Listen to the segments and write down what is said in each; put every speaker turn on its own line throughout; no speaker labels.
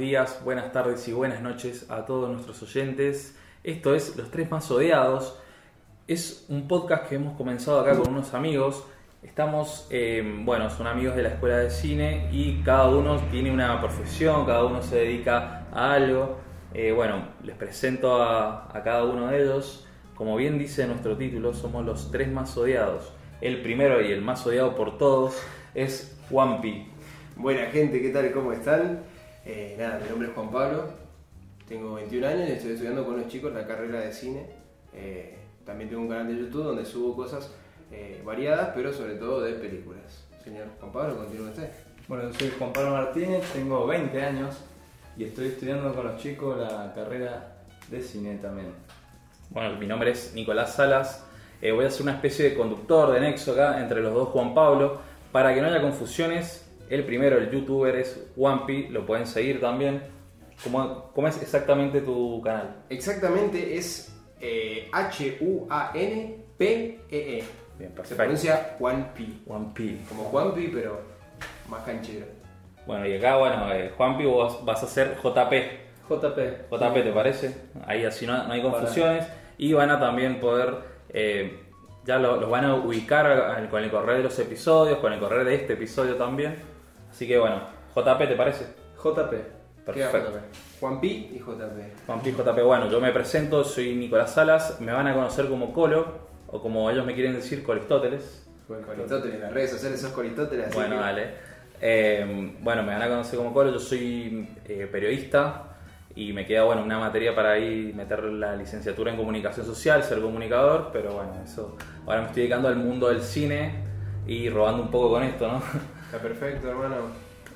Días, buenas tardes y buenas noches a todos nuestros oyentes. Esto es Los Tres Más Odiados. Es un podcast que hemos comenzado acá con unos amigos. Estamos, eh, bueno, son amigos de la escuela de cine y cada uno tiene una profesión, cada uno se dedica a algo. Eh, bueno, les presento a, a cada uno de ellos. Como bien dice nuestro título, somos los tres más odiados. El primero y el más odiado por todos es Wampi.
Buena gente, ¿qué tal? ¿Cómo están? Eh, nada, mi nombre es Juan Pablo, tengo 21 años y estoy estudiando con los chicos la carrera de cine. Eh, también tengo un canal de YouTube donde subo cosas eh, variadas, pero sobre todo de películas. Señor Juan Pablo, continúe usted.
Bueno, yo soy Juan Pablo Martínez, tengo 20 años y estoy estudiando con los chicos la carrera de cine también.
Bueno, mi nombre es Nicolás Salas. Eh, voy a ser una especie de conductor de nexo acá entre los dos Juan Pablo. Para que no haya confusiones, el primero, el youtuber, es Wampi, lo pueden seguir también. ¿Cómo, cómo es exactamente tu canal?
Exactamente es eh, H-U-A-N-P-E-E.
Bien,
Se
perfecto.
pronuncia Juanpi,
Wampi.
como Juanpi, pero más canchero.
Bueno, y acá, bueno, eh, Juanpi, vos vas a ser JP.
JP.
JP, ¿te parece? Ahí así no, no hay confusiones. Y van a también poder, eh, ya lo- los van a ubicar con el correo de los episodios, con el correo de este episodio también. Así que bueno, JP, ¿te parece?
JP.
Perfecto.
JP. Juanpi y JP.
Juanpi JP, bueno, yo me presento, soy Nicolás Salas, me van a conocer como Colo, o como ellos me quieren decir, Coristóteles.
Coristóteles, en las redes sociales sos Coristóteles, así
Bueno,
que-
dale. Eh, bueno, me van a conocer como Colo, yo soy eh, periodista y me queda bueno una materia para ahí meter la licenciatura en comunicación social, ser comunicador, pero bueno, eso ahora me estoy dedicando al mundo del cine y robando un poco con esto, ¿no?
Está perfecto, hermano.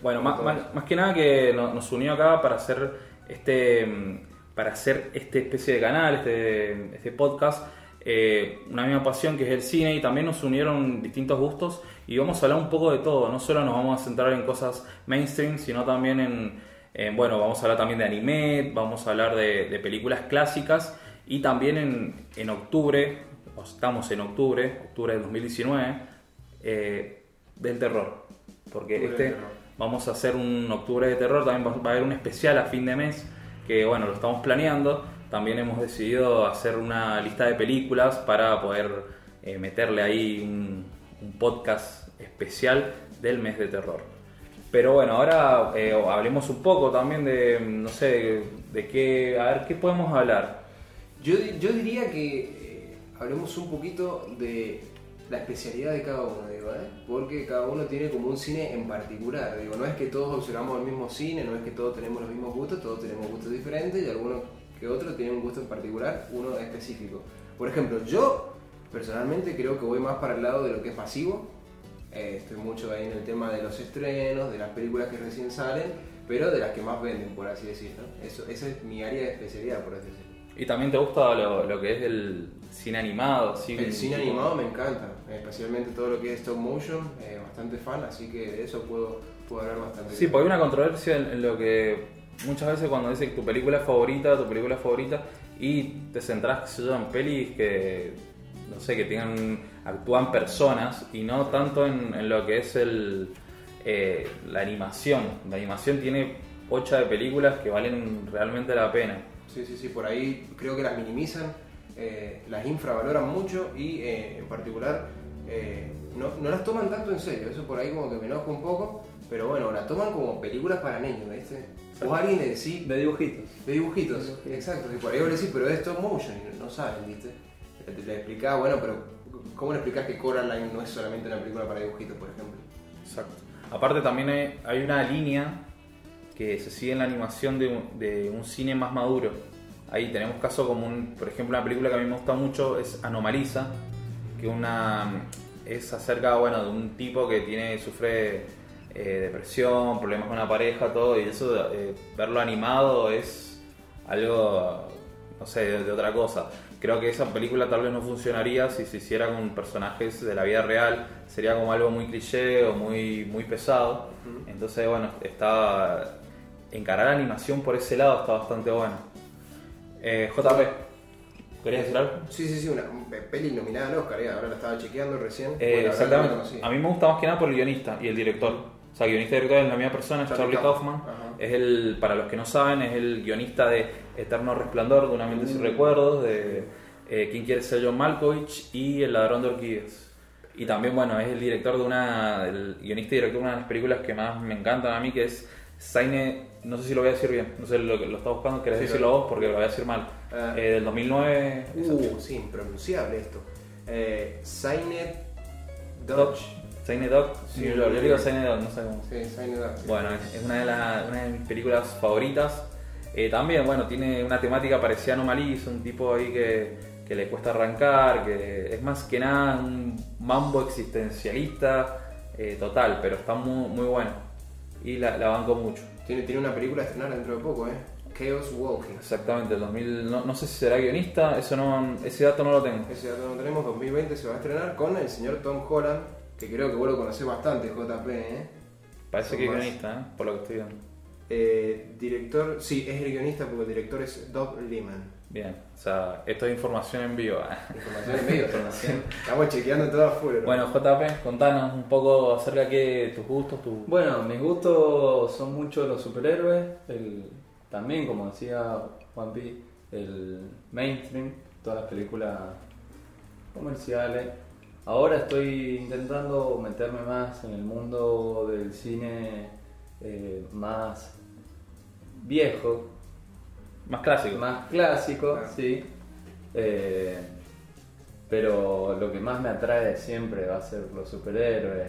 Bueno, más, más- más que nada que no- nos unió acá para hacer este mm, para hacer este especie de canal, este, este podcast, eh, una misma pasión que es el cine y también nos unieron distintos gustos y vamos a hablar un poco de todo, no solo nos vamos a centrar en cosas mainstream, sino también en, en, bueno, vamos a hablar también de anime, vamos a hablar de, de películas clásicas y también en, en octubre, o estamos en octubre, octubre del 2019, eh, del terror. Porque
Octubre
este vamos a hacer un octubre de terror, también va va a haber un especial a fin de mes, que bueno, lo estamos planeando. También hemos decidido hacer una lista de películas para poder eh, meterle ahí un, un podcast especial del mes de terror. Pero bueno, ahora eh, hablemos un poco también de, no sé, de, de qué, a ver, ¿qué podemos hablar?
Yo, yo diría que eh, hablemos un poquito de la especialidad de cada uno, ¿eh? porque cada uno tiene como un cine en particular. Digo, no es que todos observamos el mismo cine, no es que todos tenemos los mismos gustos, todos tenemos gustos diferentes y algunos que otros tienen un gusto en particular, uno específico. Por ejemplo, yo personalmente creo que voy más para el lado de lo que es pasivo. Eh, estoy mucho ahí en el tema de los estrenos, de las películas que recién salen, pero de las que más venden, por así decirlo. Esa es mi área de especialidad, por así decirlo.
¿Y también te gusta lo, lo que es el cine animado? ¿sí?
El cine animado me encanta, especialmente todo lo que es stop motion, eh, bastante fan, así que de eso puedo, puedo hablar bastante.
Sí,
bien.
porque hay una controversia en, en lo que muchas veces cuando dicen tu película favorita, tu película favorita, y te yo, en pelis que, no sé, que tengan, actúan personas y no tanto en, en lo que es el, eh, la animación. La animación tiene pocha de películas que valen realmente la pena.
Sí, sí, sí, por ahí creo que las minimizan, eh, las infravaloran mucho y eh, en particular eh, no, no las toman tanto en serio, eso por ahí como que me enoja un poco, pero bueno, las toman como películas para niños, ¿viste? O alguien le decís,
De dibujitos.
de dibujitos,
De dibujitos.
exacto, y por ahí vos le decís, pero es stop motion, y no saben, ¿viste? Le, le explicás, bueno, pero ¿cómo le explicás que Coraline no es solamente una película para dibujitos, por ejemplo?
Exacto. Aparte también hay, hay una línea que se sigue en la animación de un, de un cine más maduro. Ahí tenemos casos como, un, por ejemplo, una película que a mí me gusta mucho es Anomalisa, que una es acerca bueno, de un tipo que tiene sufre eh, depresión, problemas con la pareja, todo, y eso eh, verlo animado es algo, no sé, de, de otra cosa. Creo que esa película tal vez no funcionaría si se hiciera con personajes de la vida real, sería como algo muy cliché o muy, muy pesado. Entonces, bueno, está encarar la animación por ese lado está bastante bueno. Eh, JP, ¿querías decir algo?
Sí, sí, sí, una peli nominada al Oscar, eh, ahora la estaba chequeando recién.
Eh,
Bueno, no
exactamente. A mí me gusta más que nada por el guionista y el director. O sea, guionista y director es la misma persona, es
Charlie Kaufman. Ajá.
Es el, para los que no saben, es el guionista de Eterno Resplandor, de Una mente sin recuerdos, de eh, Quién quiere ser John Malkovich y El ladrón de orquídeas. Y también, bueno, es el director de una, el guionista y director de una de las películas que más me encantan a mí, que es Saine, no sé si lo voy a decir bien, no sé lo que lo estás buscando, querés
Sí,
decirlo
lo-
vos porque lo voy a decir mal.
Ah.
Eh, del 2009,
Uh, sí, impronunciable esto. Eh, Signet Dodge.
Dodge. Saine Dog,
Sí,
yo, yo digo
bien.
Saine Dog, no sé cómo.
Sí, Signet Dodge.
Bueno, es una de, las- una de mis películas favoritas. Eh, también, bueno, tiene una temática parecida a Anomalí, es un tipo ahí que, que le cuesta arrancar, que es más que nada un mambo existencialista eh, total, pero está muy, muy bueno. Y la, la banco mucho.
Tiene, tiene una película a estrenar dentro de poco, ¿eh? Chaos Walking.
Exactamente, el 2000, no, no sé si será guionista, eso no, ese dato no lo tengo.
Ese dato no tenemos, 2020 se va a estrenar con el señor Tom Holland, que creo que vos lo conocés bastante, JP, ¿eh?
Parece que es
Más.
guionista, ¿eh? por lo que estoy viendo.
Eh, director, sí, es el guionista porque el director es Doug Liman.
Bien, o sea, esto es información en vivo. ¿eh?
Información en medio, Estamos chequeando todo afuera. ¿no?
Bueno, JP, contanos un poco acerca de tus gustos, tu,
Bueno, mis gustos son mucho los superhéroes, el, también como decía Juan Pi, el mainstream, todas las películas comerciales. Ahora estoy intentando meterme más en el mundo del cine eh, más viejo,
más clásico.
más clásico,
Claro.
sí. Eh, pero lo que más me atrae siempre va a ser los superhéroes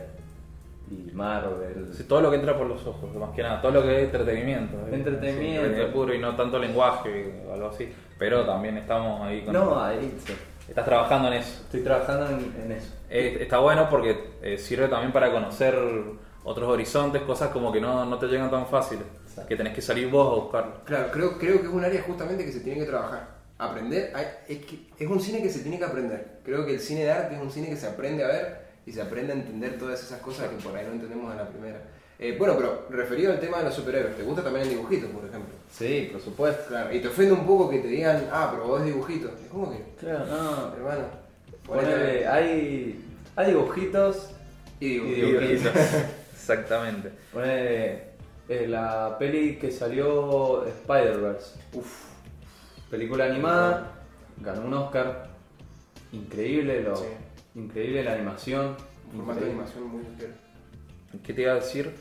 y Marvel.
Sí, todo lo que entra por los ojos, más que nada, todo lo que es entretenimiento. ¿eh?
Entretenimiento.
Sí, puro y no tanto lenguaje o algo así. Pero también estamos ahí con.
No, ahí sí.
Estás trabajando en eso.
Estoy trabajando en, en eso.
Eh, está bueno porque eh, sirve también para conocer otros horizontes, cosas como que no, no te llegan tan fáciles.
Exacto.
Que tenés que salir vos a buscarlo.
Claro, creo, creo que es un área justamente que se tiene que trabajar. Aprender, es, que es un cine que se tiene que aprender. Creo que el cine de arte es un cine que se aprende a ver y se aprende a entender todas esas cosas que por ahí no entendemos en la primera. Eh, bueno, pero referido al tema de los superhéroes, ¿te gusta también el dibujito, por ejemplo?
Sí, por supuesto.
Claro, y te ofende un poco que te digan, ah, pero vos es dibujito. ¿Cómo que?
Claro, no.
Hermano.
Ponele, hay, hay dibujitos.
Y
y
dibujito.
dibujitos.
Exactamente.
Ponele, eh, la peli que salió Spider-Verse.
Uf,
Película animada, ganó un Oscar. Increíble, lo,
Sí.
increíble la animación.
un formato de animación muy entero.
¿Qué te iba a decir?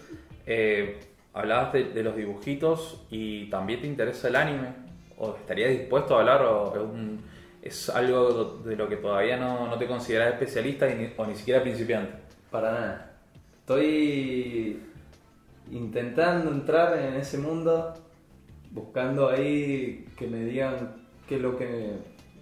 Eh, hablabas de, de los dibujitos y también te interesa el anime. ¿O estarías dispuesto a hablar? ¿O es, un- es algo de lo que todavía no, no te consideras especialista y o ni siquiera principiante?
Para nada. Estoy intentando entrar en ese mundo, buscando ahí que me digan qué es lo que,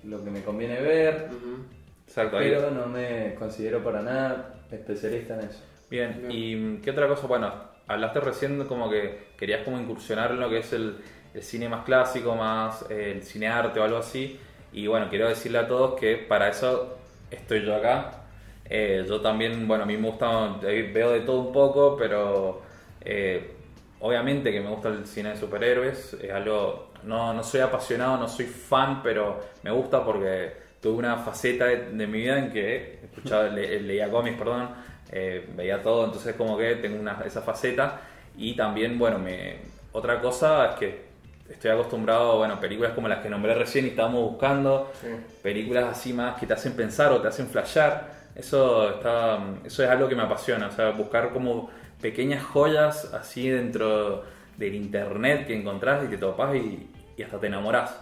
lo que me conviene ver,
Ujú.
Exacto. ahí-
pero no me considero para nada especialista en eso.
Bien,
Bien.
¿y mm, qué otra cosa? Bueno, hablaste recién como que querías como incursionar en lo que es el, el cine más clásico, más eh, el cine arte o algo así. Y bueno, quiero decirle a todos que para eso estoy yo acá. Eh, yo también, bueno, a mí me gusta, eh, veo de todo un poco, pero eh, obviamente que me gusta el cine de superhéroes. Es algo, no, no soy apasionado, no soy fan, pero me gusta porque tuve una faceta de, de mi vida en que escuchaba, le- leía cómics, perdón, eh, veía todo, entonces como que tengo una, esa faceta. Y también, bueno, me, otra cosa es que estoy acostumbrado, bueno, películas como las que nombré recién y estábamos buscando,
Sí.
películas así más que te hacen pensar o te hacen flashear. Eso, está, eso es algo que me apasiona, o sea, buscar como pequeñas joyas así dentro del internet que encontrás y te topás y, y hasta te enamorás.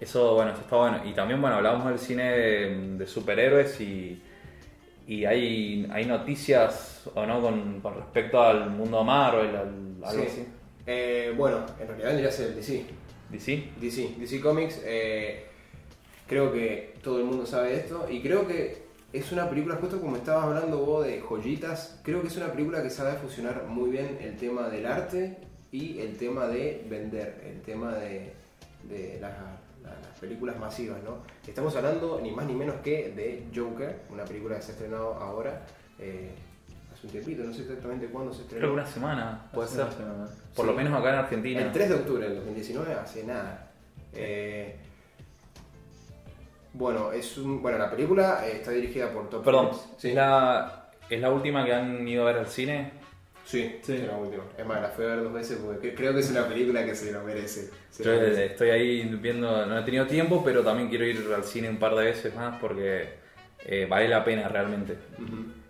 Eso, bueno, eso está bueno. Y también, bueno, hablábamos del cine de, de superhéroes y, y hay, hay noticias, ¿o no?, con, con respecto al mundo Marvel, al, algo
Sí.
así.
Eh, bueno, en realidad vendría a ser el DC.
¿DC?
DC, DC Comics, eh, creo que todo el mundo sabe esto y creo que es una película, justo como estabas hablando vos de joyitas, creo que es una película que sabe fusionar muy bien el tema del arte y el tema de vender, el tema de, de las, la- las películas masivas, ¿no? Estamos hablando ni más ni menos que de Joker, una película que se ha estrenado ahora, eh, hace un tiempito, no sé exactamente cuándo se estrenó.
Creo que una semana, puede ser. Por
Sí.
lo menos acá en Argentina.
El 3 de octubre del 2019, hace nada. Eh, bueno, es un, bueno, la película eh, está dirigida por Top
Perdón.
Sí.
¿es, la, ¿es la última que han ido a ver al cine?
Sí,
Sí.
sí, la última. Es más, la fui a ver dos veces porque cre- creo que es una película que se lo merece. Se
Yo
lo merece.
estoy ahí viendo, no he tenido tiempo, pero también quiero ir al cine un par de veces más porque eh, vale la pena realmente.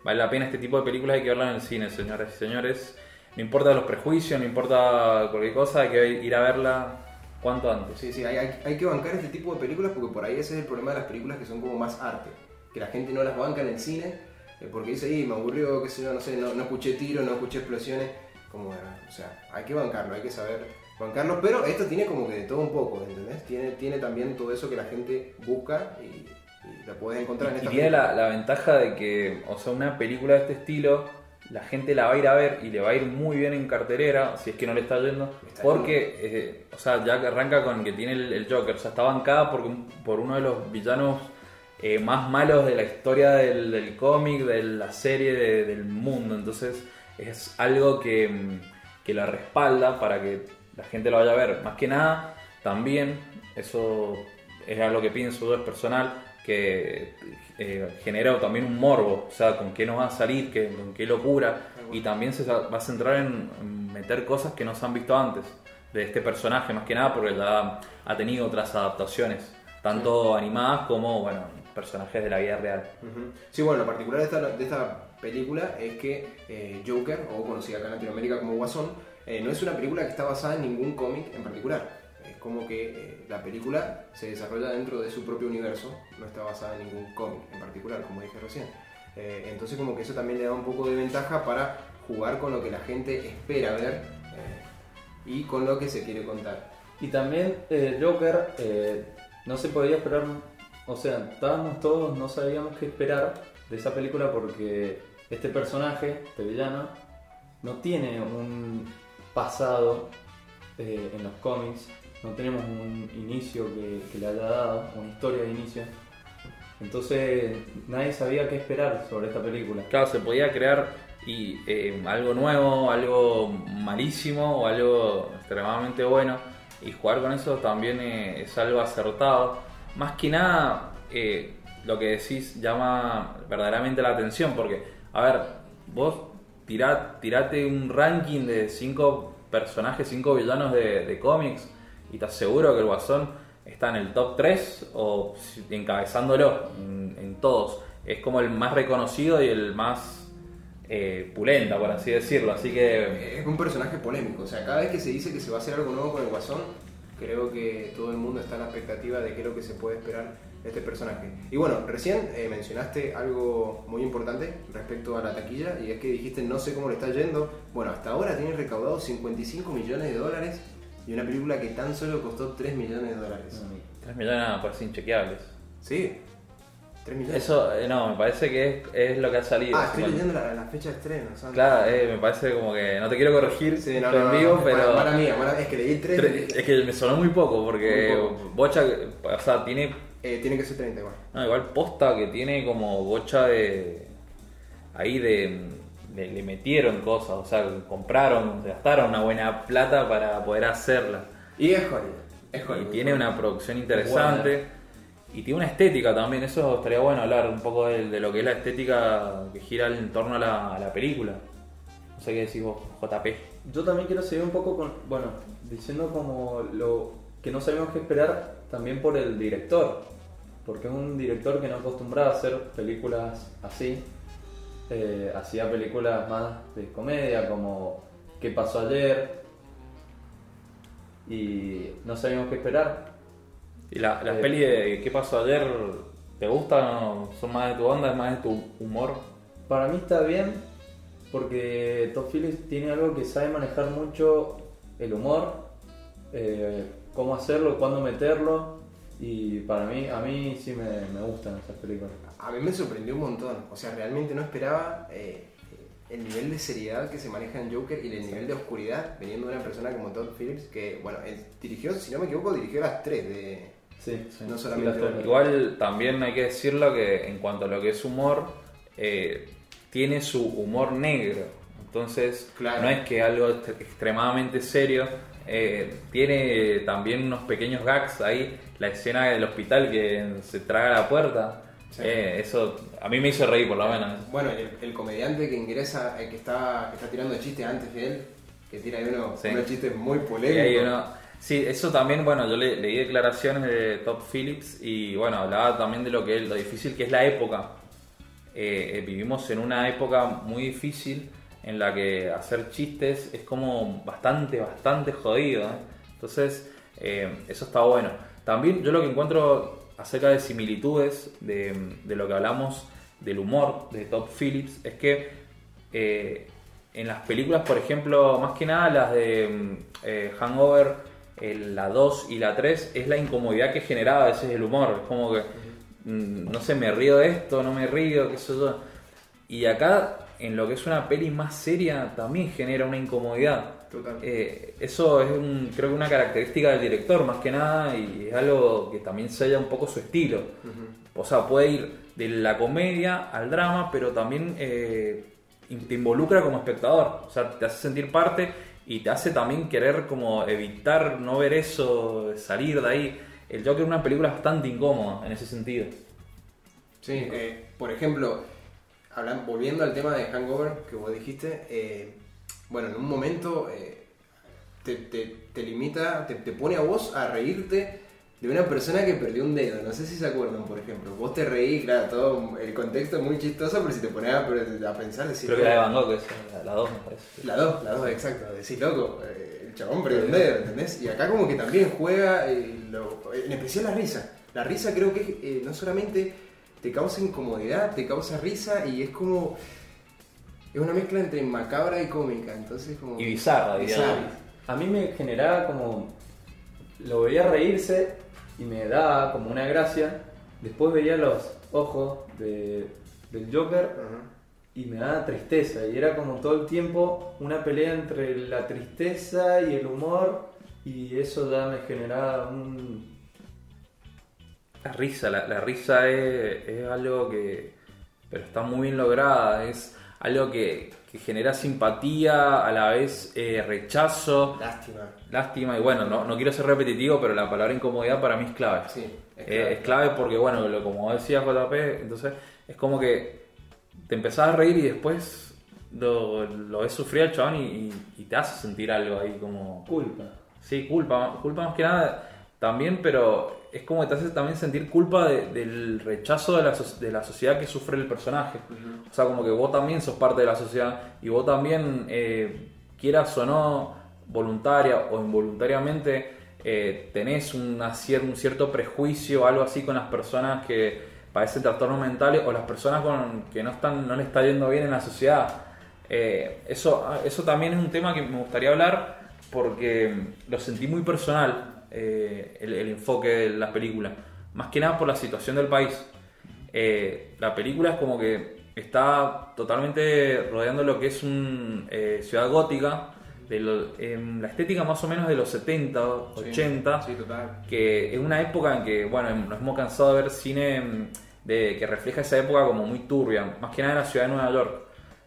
Vale la pena este tipo de películas, hay que verlas en el cine, señoras y señores. No importa los prejuicios, no importa cualquier cosa, hay que ir a verla cuanto antes.
Sí, sí, hay, hay- hay que bancar este tipo de películas porque por ahí ese es el problema de las películas que son como más arte. Que la gente no las banca en el cine eh, porque dice, y me aburrió, qué sé yo, no sé, no, no escuché tiros, no escuché explosiones. Como, bueno, o sea, hay que bancarlo, hay que saber bancarlo. Pero esto tiene como que de todo un poco, ¿entendés? Tiene, tiene también todo eso que la gente busca y, y la puedes encontrar en
Y
esta
tiene la, la ventaja de que, o sea, una película de este estilo, la gente la va a ir a ver y le va a ir muy bien en carterera, si es que no le está yendo,
Está
porque, eh, o sea, ya arranca con que tiene el, el Joker, o sea, está bancada por, por uno de los villanos eh, más malos de la historia del, del cómic, de la serie, de- del mundo, entonces es algo que, que la respalda para que la gente lo vaya a ver. Más que nada, también, eso es algo que pienso yo, es personal, que eh, genera también un morbo, o sea, con qué nos va a salir, qué, con qué locura, y también se va a centrar en, meter cosas que no se han visto antes de este personaje, más que nada porque ya ha tenido otras adaptaciones, tanto animadas como, bueno, personajes de la vida real.
Sí, bueno, lo particular de esta, de esta película es que eh, Joker, o conocida acá en Latinoamérica como Guasón, eh, no es una película que está basada en ningún cómic en particular. Como que eh, la película se desarrolla dentro de su propio universo, no está basada en ningún cómic en particular, como dije recién. Eh, entonces como que eso también le da un poco de ventaja para jugar con lo que la gente espera ver eh, y con lo que se quiere contar.
Y también Joker no se podía esperar, o sea, estábamos todos, no sabíamos qué esperar de esa película porque este personaje, este no tiene un pasado eh, en los cómics, no tenemos un inicio que, le haya dado, una historia de inicio. Entonces nadie sabía qué esperar sobre esta película.
Claro, se podía crear y, eh, algo nuevo, algo malísimo o algo extremadamente bueno. Y jugar con eso también eh, es algo acertado. Más que nada, eh, lo que decís llama verdaderamente la atención. Porque, a ver, vos tirá- tirate un ranking de cinco personajes, cinco villanos de cómics. Y te aseguro que el Guasón está en el top 3 o encabezándolo en, en todos. Es como el más reconocido y el más eh, pulenta, por así decirlo. Así que
Es un personaje polémico, o sea, cada vez que se dice que se va a hacer algo nuevo con el Guasón, creo que todo el mundo está en la expectativa de qué es lo que se puede esperar de este personaje. Y bueno, recién eh, mencionaste algo muy importante respecto a la taquilla, y es que dijiste no sé cómo le está yendo. Bueno, hasta ahora tiene recaudado 55 millones de dólares y una película que tan solo costó 3 millones de dólares.
3 millones me parecen inchequeables.
Sí, 3 millones.
Eso, eh, no, me parece que es, es lo que ha salido.
ah, estoy
Bueno,
leyendo la, la fecha de estreno. Sandra.
Claro, eh, me parece como que no te quiero corregir
Sí, no, no,
en vivo,
no,
pero
mala mía, mala- es que leí 3.
Tre- es que me sonó muy poco porque
Muy poco.
Bocha, o sea, tiene
Eh, tiene que ser 30 igual.
No, igual posta que tiene como bocha de. Ahí de. Le metieron cosas, o sea, compraron, gastaron una buena plata para poder hacerla.
Y es Hollywood. Es
Y
Hollywood.
tiene una producción interesante. Y tiene una estética también, eso estaría bueno hablar un poco de, de lo que es la estética que gira en torno a la, a la película. No sé qué decís vos, JP.
Yo también quiero seguir un poco con, bueno, diciendo como lo que no sabemos qué esperar también por el director, porque es un director que no acostumbraba a hacer películas así, Eh, hacía películas más de comedia como ¿Qué pasó ayer? Y no sabíamos qué esperar.
¿Y la- las
Eh.
pelis de ¿Qué pasó ayer? ¿Te gustan? o ¿Son más de tu onda? ¿Es más de tu humor?
Para mí está bien porque Todd Phillips tiene algo que sabe manejar mucho el humor, eh, cómo hacerlo, cuándo meterlo y para mí, a mí sí me, me gustan esas películas.
A mí me sorprendió un montón. O sea, realmente no esperaba eh, el nivel de seriedad que se maneja en Joker y el nivel de oscuridad veniendo de una persona como Todd Phillips, que, bueno, él dirigió, si no me equivoco, dirigió las tres de.
Sí,
No
sí,
solamente
las tres.
una.
Igual también hay que decirlo que en cuanto a lo que es humor, eh, tiene su humor negro. Entonces,
Claro.
no es que algo extremadamente serio. eh, tiene también unos pequeños gags ahí. La escena del hospital que se traga la puerta.
Sí.
Eh, eso a mí me hizo reír por lo menos.
Bueno, el, el comediante que ingresa, el que está, que está tirando chistes antes que él, que tira ahí uno-
Sí.
unos chistes muy polémicos.
uno- sí, eso también, bueno, yo le, leí declaraciones de Top Phillips y bueno, hablaba también de lo que lo difícil que es la época. Eh, eh, vivimos en una época muy difícil en la que hacer chistes es como bastante, bastante jodido. ¿eh? Entonces, eso está bueno. También yo lo que encuentro acerca de similitudes de, lo que hablamos del humor de Top Phillips es que eh, en las películas, por ejemplo, más que nada las de mm, eh, Hangover, el- la 2 y la 3, es la incomodidad que generaba a veces el humor. Es como que, mm, no sé, me río de esto, no me río, qué sé yo. Y acá, en lo que es una peli más seria, también genera una incomodidad.
Total.
Eh, eso es un- creo que una característica del director más que nada y es algo que también sella un poco su estilo. O sea, puede ir de la comedia al drama, pero también eh, te involucra como espectador. O sea, te hace sentir parte y te hace también querer como evitar no ver eso, salir de ahí. El Joker es una película bastante incómoda en ese sentido.
Sí, eh, por ejemplo, hablan- volviendo al tema de Hangover que vos dijiste, eh, bueno, en un momento eh, te, te- te limita, te, te pone a vos a reírte de una persona que perdió un dedo. No sé si se acuerdan, por ejemplo. Vos te reís, claro, todo el contexto es muy chistoso, pero si te pones a, a pensar, decís,
Creo que la de Van Gogh es la, la 2, me parece.
La dos, la dos, exacto. Decís, loco, eh, el chabón perdió un dedo, ¿entendés? Y acá como que también juega, eh, lo- en especial la risa. La risa creo que eh, no solamente te causa incomodidad, te causa risa y es como... Es una mezcla entre macabra y cómica, entonces como...
Y bizarra,
Bizarra.
A mí me generaba como. Lo veía reírse y me daba como una gracia. Después veía los ojos de- del Joker y me daba tristeza. Y era como todo el tiempo una pelea entre la tristeza y el humor. Y eso ya me generaba un.
La risa, la, la risa es, es algo que. Pero está muy bien lograda. Es algo que, que genera simpatía, a la vez eh, rechazo,
Lástima.
lástima. Y bueno, no, no quiero ser repetitivo, pero la palabra incomodidad para mí es clave.
Sí,
Eh,
es clave.
es clave porque, bueno, lo, como decía JP, entonces es como que te empezás a reír y después lo, lo ves sufrir al chabón y, y- y te hace sentir algo ahí como.
culpa.
Sí, culpa, culpa más que nada también, pero es como que te hace también sentir culpa de- del rechazo de la, de la sociedad que sufre el personaje. O sea, como que vos también sos parte de la sociedad y vos también, eh, quieras o no, voluntaria o involuntariamente, eh, tenés una un cierto prejuicio algo así con las personas que padecen trastornos mentales o las personas con, que no, están, no le está yendo bien en la sociedad. Eh, eso, eso también es un tema que me gustaría hablar porque lo sentí muy personal, eh, el, el enfoque de la película. Más que nada por la situación del país. Eh, la película es como que está totalmente rodeando lo que es una ciudad gótica, de lo- em, la estética más o menos de los 70, 80
Sí, total.
que es una época en que, bueno, nos hemos cansado de ver cine mm, de, que refleja esa época como muy turbia, más que nada en la ciudad de Nueva York.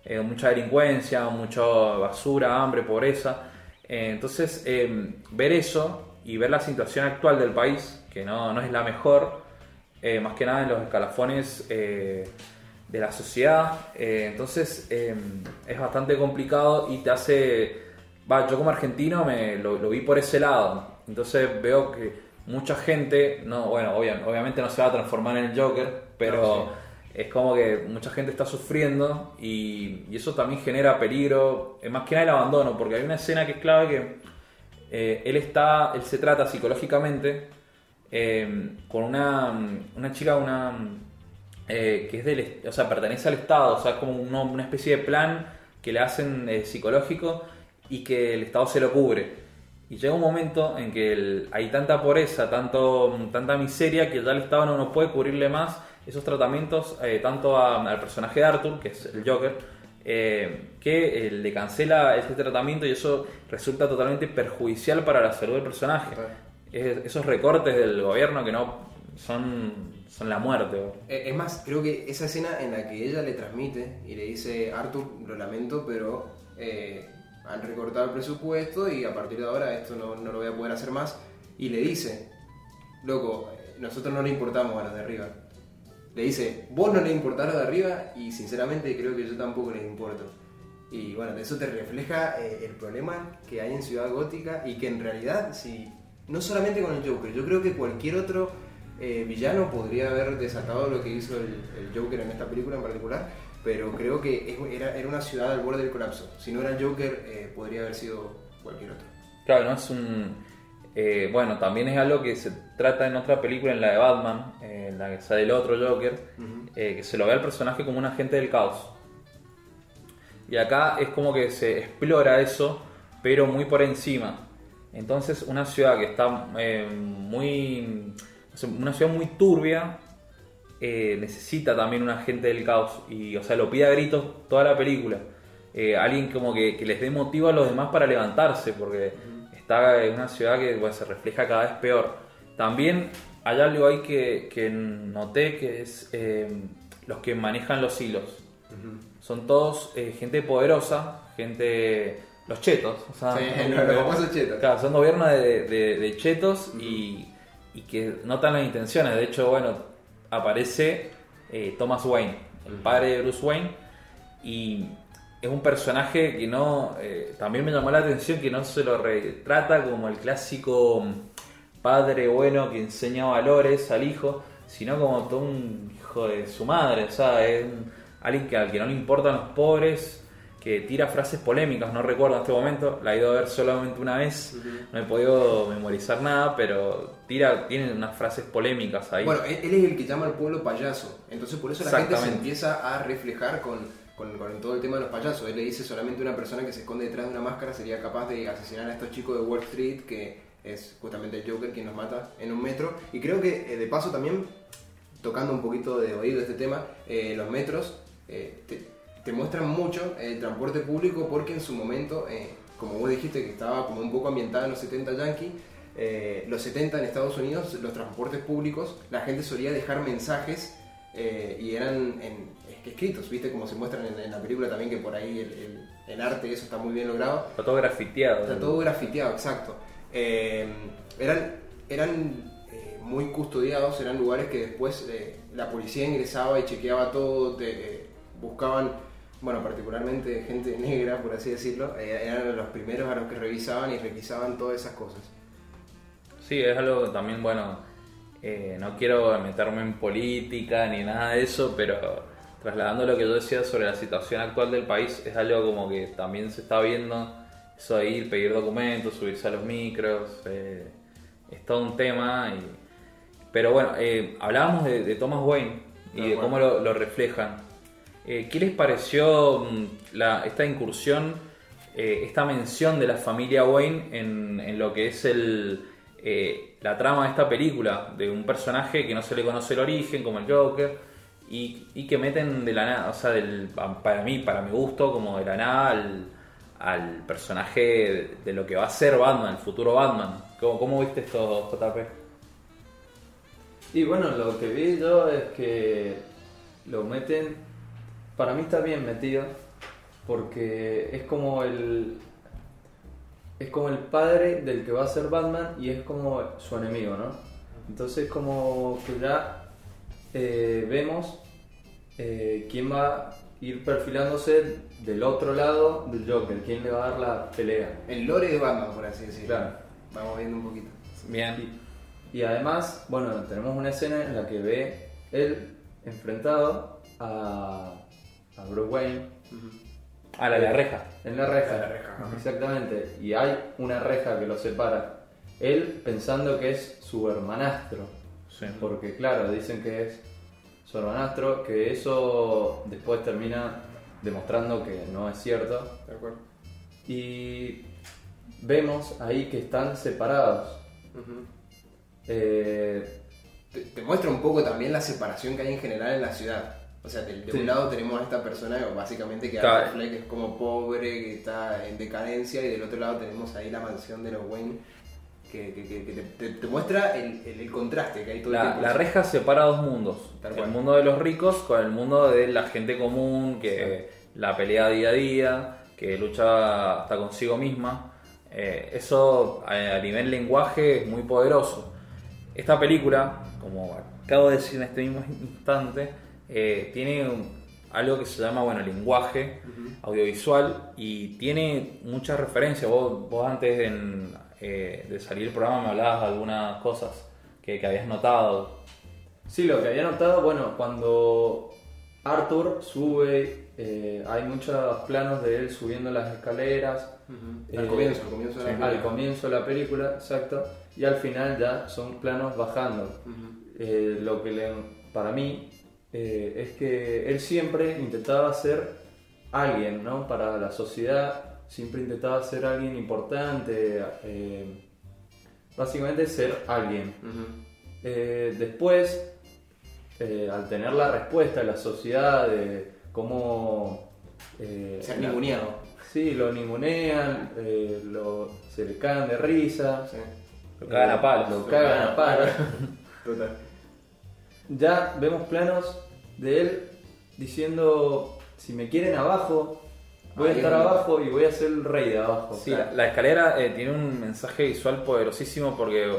Eh, mucha delincuencia, mucha basura, hambre, pobreza. Eh, entonces, eh, ver eso y ver la situación actual del país, que no, no es la mejor, eh, más que nada en los escalafones eh, de la sociedad, eh, entonces eh, es bastante complicado y te hace Va, yo como argentino me lo, lo vi por ese lado. Entonces veo que mucha gente, no, bueno, obvia- obviamente no se va a transformar en el Joker, pero
No,
es como que mucha gente está sufriendo y, y eso también genera peligro, más que nada el abandono, porque hay una escena que es clave que eh, él está, él se trata psicológicamente eh, con una, una chica, una eh, que es del, o sea, pertenece al Estado, o sea, es como una, una especie de plan que le hacen eh, psicológico y que el Estado se lo cubre. Y llega un momento en que hay tanta pobreza, tanto, tanta miseria, que ya el Estado no, no puede cubrirle más esos tratamientos, eh, tanto a- al personaje de Arthur, que es el Joker, eh, que eh, le cancela este tratamiento y eso resulta totalmente perjudicial para la salud del personaje. Es- esos recortes del gobierno que no son, son la muerte.
Eh, Es más, creo que esa escena en la que ella le transmite y le dice, Arthur, lo lamento, pero eh, han recortado el presupuesto y a partir de ahora esto no, no lo voy a poder hacer más. Y le dice, loco, nosotros no le importamos a los de arriba. Le dice, vos no le importás lo de arriba y sinceramente creo que yo tampoco les importo. Y bueno, eso te refleja eh, el problema que hay en Ciudad Gótica y que en realidad, si, no solamente con el Joker, yo creo que cualquier otro eh, villano podría haber desatado lo que hizo el, Joker en esta película en particular, pero creo que es- era, era una ciudad al borde del colapso. Si no era el Joker, eh, podría haber sido cualquier otro.
Claro, no es un. bueno, también es algo que se trata en otra película, en la de Batman, en la que sale el otro Joker, eh, que se lo ve al personaje como un agente del caos. Y acá es como que se explora eso, pero muy por encima. Entonces, una ciudad que está eh, muy. Una ciudad muy turbia eh, necesita también un agente del caos. Y, o sea, lo pide a gritos toda la película. Alguien como que, que les dé motivo a los demás para levantarse, porque está en una ciudad que bueno, se refleja cada vez peor. También hay algo ahí que, que noté que es eh, los que manejan los hilos. Son todos eh, gente poderosa, gente. los chetos. O sea,
Sí, los- famosos chetos.
Claro, son gobiernos de, de- de chetos y, y que notan las intenciones. De hecho, bueno, aparece eh, Thomas Wayne, el padre de Bruce Wayne, y es un personaje que no. también me llamó la atención que no se lo retrata como el clásico padre bueno que enseña valores al hijo, sino como todo un hijo de su madre. O sea, es un- alguien que al que no le importan los pobres. Que tira frases polémicas, no recuerdo en este momento, la he ido a ver solamente una vez, no he podido memorizar nada, pero tira, tiene unas frases polémicas ahí.
Bueno, él, él es el que llama al pueblo payaso. Entonces por eso la gente se empieza a reflejar con, con- con todo el tema de los payasos. Él le dice solamente una persona que se esconde detrás de una máscara sería capaz de asesinar a estos chicos de Wall Street, que es justamente el Joker quien nos mata en un metro. Y creo que eh, de paso también, tocando un poquito de oído este tema, eh, los metros eh, te, te muestran mucho el transporte público porque en su momento, como vos dijiste que estaba como un poco ambientada en los 70 yankee, eh, los 70 en Estados Unidos, los transportes públicos, la gente solía dejar mensajes y eran en- escritos, ¿viste? Como se muestran en, en la película también, que por ahí el, el- el arte, eso está muy bien logrado.
Está todo grafiteado.
Está todo grafiteado, exacto. Eh, eran eran eh, muy custodiados, eran lugares que después eh, la policía ingresaba y chequeaba todo, te, eh, buscaban, bueno, particularmente gente negra, por así decirlo, eh, eran los primeros a los que revisaban y requisaban todas esas cosas.
Sí, es algo también, bueno, eh, no quiero meterme en política ni nada de eso, pero trasladando lo que yo decía sobre la situación actual del país, es algo como que también se está viendo, eso de ir, pedir documentos, subirse a los micros, eh, es todo un tema. y- Pero bueno, eh, hablábamos de, de Thomas Wayne y de cómo lo, lo reflejan. Eh, ¿Qué les pareció mm, la- esta incursión, eh, esta mención de la familia Wayne en, en lo que es el, eh, la trama de esta película? De un personaje que no se le conoce el origen, como el Joker, y, y que meten de la nada, o sea, del, para mí, para mi gusto, como de la nada al, al personaje de, lo que va a ser Batman, el futuro Batman. ¿Cómo, cómo viste esto, JP?
Y bueno, lo que vi yo es que lo meten, para mí está bien metido, porque es como el es como el padre del que va a ser Batman y es como su enemigo, ¿no? Entonces como que ya eh, vemos eh, quién va a ir perfilándose del otro lado del Joker, quién le va a dar la pelea.
El lore de Batman, por así decirlo.
Claro.
Vamos viendo un poquito.
Bien.
Y además, bueno, tenemos una escena en la que ve él enfrentado a, a Bruce Wayne
A la la reja.
en la reja.
En la reja.
Exactamente. Y hay una reja que lo separa. Él pensando que es su hermanastro.
Sí.
Porque claro, dicen que es su hermanastro, que eso después termina demostrando que no es cierto.
¿De acuerdo?
Y vemos ahí que están separados. Eh,
te, te muestra un poco también la separación que hay en general en la ciudad. O sea, de, de
Sí.
un lado tenemos a esta persona básicamente que
Claro.
Es como pobre, que está en decadencia, y del otro lado tenemos ahí la mansión de los Wayne, que, que- que- que te, te- te muestra el, el- el contraste que hay todo el
La,
tiempo.
la reja separa dos mundos.
Tal
el
cual.
mundo de los ricos con el mundo de la gente común, que la pelea día a día, que lucha hasta consigo misma. Eh, eso a, nivel lenguaje es muy poderoso. esta película, como acabo de decir en este mismo instante, eh, tiene algo que se llama, bueno, lenguaje audiovisual y tiene muchas referencias. Vos, vos antes en, eh, de salir el programa me hablabas de algunas cosas que, que habías notado.
Sí, lo que había notado, bueno, cuando Arthur sube, eh, hay muchos planos de él subiendo las escaleras.
Al
eh,
comienzo, al comienzo de la
al
película.
comienzo de la película, exacto. Y al final ya son planos bajando. Eh, lo que le, para mí eh, es que él siempre intentaba ser alguien, ¿no? Para la sociedad, siempre intentaba ser alguien importante, eh, básicamente ser alguien. Eh, después, eh, al tener la respuesta de la sociedad de cómo... eh,
Ser ninguneado.
Sí, lo ningunean, eh, lo, se le cagan de risa.
Sí.
Lo cagan a palos.
Lo cagan a palos.
Total.
ya vemos planos de él diciendo, si me quieren abajo, voy a estar abajo y voy a ser el rey de abajo.
Sí, la, la escalera eh, tiene un mensaje visual poderosísimo porque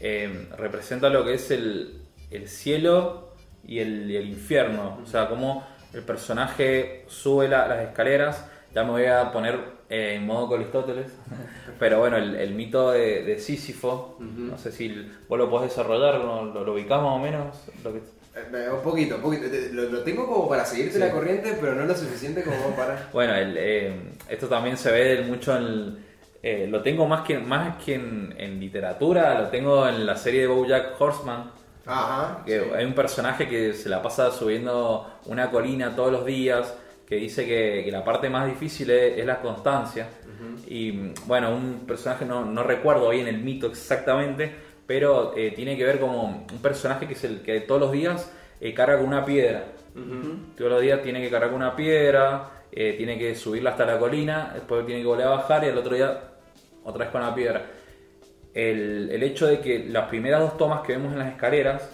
eh, representa lo que es el, el cielo y el, y el infierno. O sea, como el personaje sube la- las escaleras. Ya me voy a poner eh, en modo Colistóteles. Pero bueno, el, el mito de, de Sísifo, no sé si vos lo podés desarrollar, ¿no? lo, lo ubicamos más o menos. Lo que-
Un poquito, un poquito. Lo, lo tengo como para seguirte la corriente, pero no lo suficiente como para.
Bueno, el, eh, esto también se ve mucho en... el- eh, lo tengo más que, más que en, en literatura, lo tengo en la serie de BoJack Horseman,
Ajá.
que
sí.
hay un personaje que se la pasa subiendo una colina todos los días, que dice que, que la parte más difícil es, es la constancia. Y bueno, un personaje, no, no recuerdo bien el mito exactamente, pero eh, tiene que ver como un personaje que es el que todos los días eh, carga con una piedra. Todos los días tiene que cargar con una piedra, eh, tiene que subirla hasta la colina, después tiene que volver a bajar y al otro día otra vez con la piedra. El, el hecho de que las primeras dos tomas que vemos en las escaleras,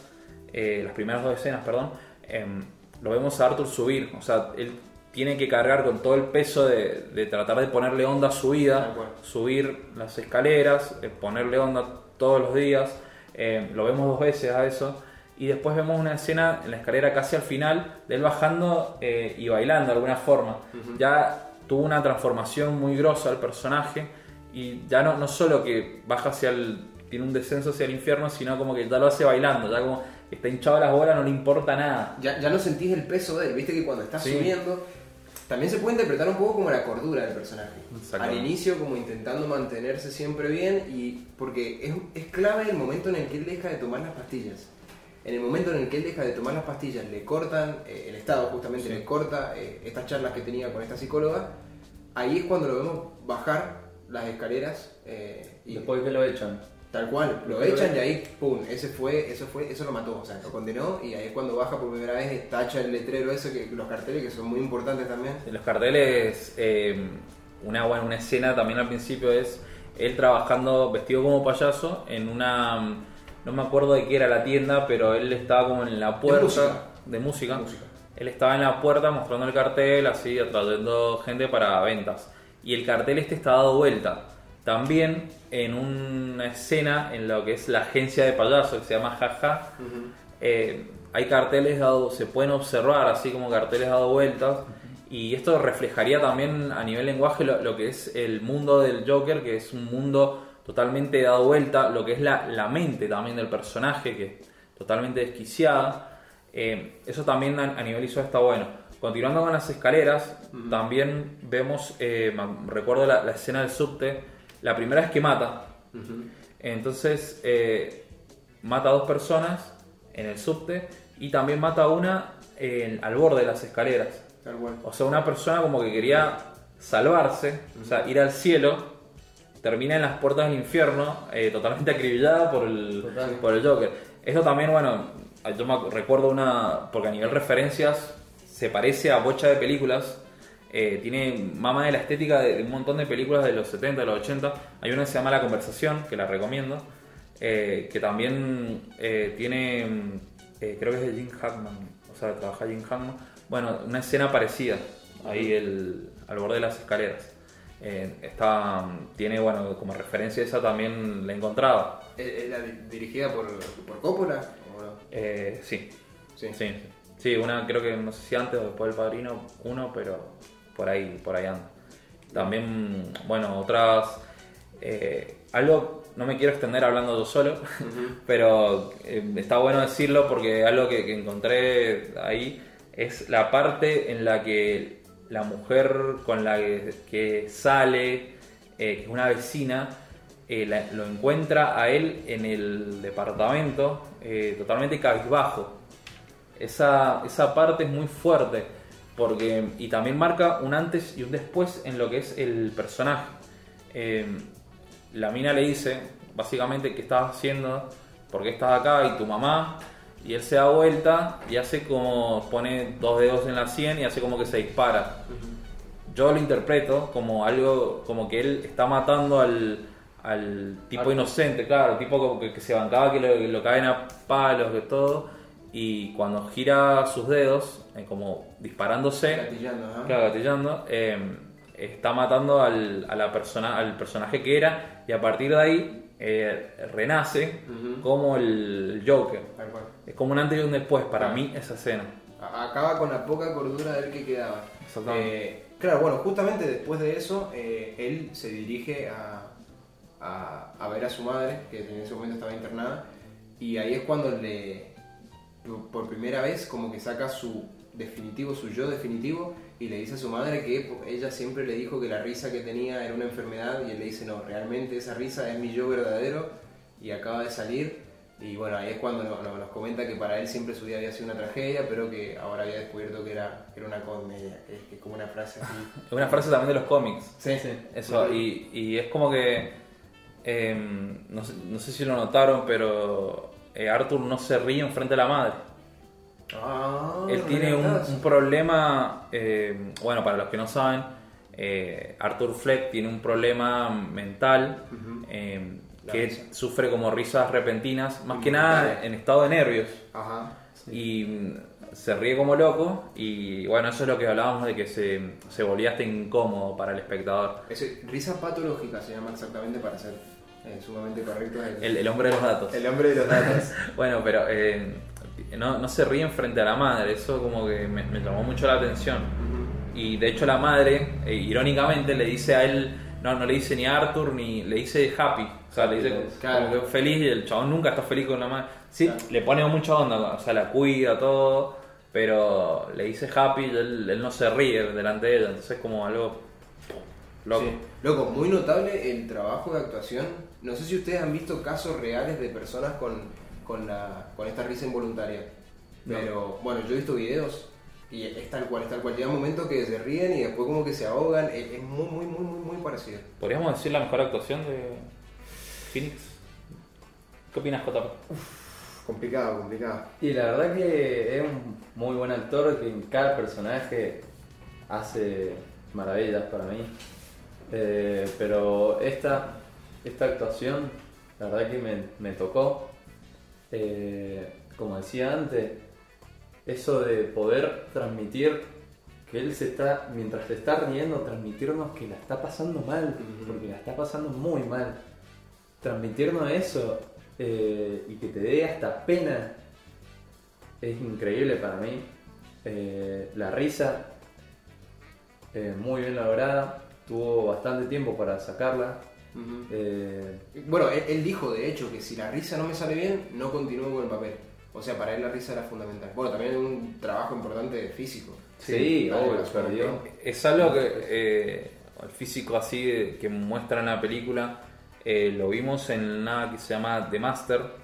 las primeras dos escenas, perdón, em, lo vemos a Arthur subir. O sea, él tiene que cargar con todo el peso de, de tratar de ponerle onda a su vida, subir las escaleras, ponerle onda todos los días. Eh, lo vemos dos veces a eso. Y después vemos una escena en la escalera casi al final de él bajando eh, y bailando de alguna forma. Ya tuvo una transformación muy grosa el personaje y ya no, no solo que baja hacia el. tiene un descenso hacia el infierno, sino como que ya lo hace bailando, ya como está hinchado a las bolas, no le importa nada.
Ya, ya no sentís el peso de él, viste que cuando estás
Sí.
subiendo. También se puede interpretar un poco como la cordura del personaje. Al inicio, como intentando mantenerse siempre bien, y porque es, es clave el momento en el que él deja de tomar las pastillas. En el momento en el que él deja de tomar las pastillas, le cortan, eh, el Estado justamente
Sí.
le corta eh, estas charlas que tenía con esta psicóloga, ahí es cuando lo vemos bajar las escaleras eh, y
Después que lo echan.
Tal cual, lo echan y ahí, pum, ese fue, eso fue, eso lo mató, o sea, lo condenó y ahí es cuando baja por primera vez, tacha el letrero ese, que los carteles que son muy importantes también.
En los carteles, eh, una, bueno, una escena también al principio es él trabajando vestido como payaso en una. No me acuerdo de qué era la tienda, pero él estaba como en la puerta.
música.
De música.
Música.
Él estaba en la puerta mostrando el cartel, así atrayendo gente para ventas. Y el cartel este está dado vuelta. También en una escena en lo que es la agencia de payasos que se llama Jaja. Eh, hay carteles dados, se pueden observar así como carteles dados vueltas. Y esto reflejaría también a nivel lenguaje lo, lo que es el mundo del Joker, que es un mundo totalmente dado vuelta, lo que es la, la mente también del personaje, que es totalmente desquiciada. Eh, eso también a, a nivel visual está bueno. Continuando con las escaleras, también vemos, eh, recuerdo la, la escena del subte, la primera es que mata. Entonces, eh, mata a dos personas en el subte y también mata a una en- al borde de las escaleras.
Tal cual.
O sea, una persona como que quería salvarse, o sea, ir al cielo, termina en las puertas del infierno, eh, totalmente acribillada por el,
Total.
por el Joker. Esto también, bueno, yo me recuerdo una, porque a nivel referencias se parece a bocha de películas, eh, tiene mama de la estética de, de un montón de películas de los 70, de los 80. Hay una que se llama La Conversación, que la recomiendo, eh, que también eh, tiene, mm, eh, creo que es de Jim Hackman, o sea, trabaja Jim Hackman. Bueno, una escena parecida, ahí el, al borde de las escaleras. Está, tiene, bueno, como referencia esa también la he encontrado.
¿Es, la dirigida por, por Coppola? ¿o no?
Eh, sí,
Sí.
sí, sí. una creo que no sé si antes o después del Padrino, uno, pero por ahí, por ahí anda. También, bueno, otras... eh, algo, no me quiero extender hablando yo solo, pero eh, está bueno decirlo porque algo que, que encontré ahí es la parte en la que la mujer con la que, que sale, eh, que es una vecina, eh, la- lo encuentra a él en el departamento eh, totalmente cabizbajo. Esa, esa parte es muy fuerte porque y también marca un antes y un después en lo que es el personaje. Eh, la mina le dice básicamente qué estás haciendo, por qué estás acá y tu mamá y él se da vuelta y hace como pone dos dedos en la sien y hace como que se dispara. Yo lo interpreto como algo como que él está matando al, al tipo inocente, claro, el tipo como que, que se bancaba que lo, que lo caen a palos de todo. Y cuando gira sus dedos eh, como disparándose
Gatillando, ¿no?
Claro, gatillando. eh, está matando al, a la persona, al personaje que era y a partir de ahí eh, renace como el Joker. Es como un antes y un después para
Ah.
mí esa escena.
Acaba con la poca cordura del que quedaba.
Exactamente.
Eh, claro, bueno, justamente después de eso, eh, él se dirige a, a, a ver a su madre, que en ese momento estaba internada, y ahí es cuando le, por primera vez, como que saca su definitivo, su yo definitivo, y le dice a su madre que ella siempre le dijo que la risa que tenía era una enfermedad, y él le dice, no, realmente esa risa es mi yo verdadero, y acaba de salir. Y bueno, ahí es cuando no- no- nos comenta que para él siempre su vida había sido una tragedia, pero que ahora había descubierto que era, que era una comedia, que es, que es como una frase así.
Es una frase también de los cómics.
Sí,
Eso, y, y es como que. eh, no, sé, no sé si lo notaron, pero eh, Arthur no se ríe enfrente de la madre.
Ah,
Él tiene un, problema, eh, bueno, para los que no saben, eh, Arthur Fleck tiene un problema mental eh, que
risa.
sufre como risas repentinas, más que nada en estado de nervios.
Ajá.
Y mm, se ríe como loco y bueno, eso es lo que hablábamos de que se, se volvía hasta incómodo para el espectador.
Ese- risa patológica se llama exactamente para ser sumamente correcto. El,
El, el hombre de los datos.
el hombre de los datos.
Bueno, pero no, no se ríen frente a la madre, eso como que me, me llamó mucho la atención. Y de hecho la madre, eh, irónicamente, le dice a él, no, no le dice ni Arthur, ni le dice Happy. O sea, le dice
Claro.
como que feliz y el chabón nunca está feliz con la madre. Sí,
Claro.
le pone mucha onda, o sea, la cuida, todo, pero le dice Happy y él, él no se ríe delante de ella, entonces como algo loco.
Sí. Loco, muy notable el trabajo de actuación. No sé si ustedes han visto casos reales de personas con, con, la, con esta risa involuntaria.
No.
Pero bueno, yo he visto videos y es tal cual, es tal cual. Llega un momento que se ríen y después como que se ahogan. Es, es muy, muy, muy, muy, muy parecido.
¿Podríamos decir la mejor actuación de Phoenix? ¿Qué opinas, JP?
Complicado, complicado.
Y la verdad que es un muy buen actor que en cada personaje hace maravillas para mí. Eh, pero esta, esta actuación, la verdad que me, me tocó. Eh, como decía antes, eso de poder transmitir que él se está, mientras se está riendo, transmitirnos que la está pasando mal, porque la está pasando muy mal. Transmitirnos eso eh, y que te dé hasta pena es increíble para mí. Eh, la risa, eh, muy bien lograda, tuvo bastante tiempo para sacarla. Eh,
Bueno, él, él dijo de hecho que si la risa no me sale bien, no continúo con el papel. O sea, para él la risa era fundamental. Bueno, también un trabajo importante físico.
sí, obvio,
las-
perdió.
Es algo que eh, el físico así de- que muestra en la película eh, lo vimos en una que se llama The Master.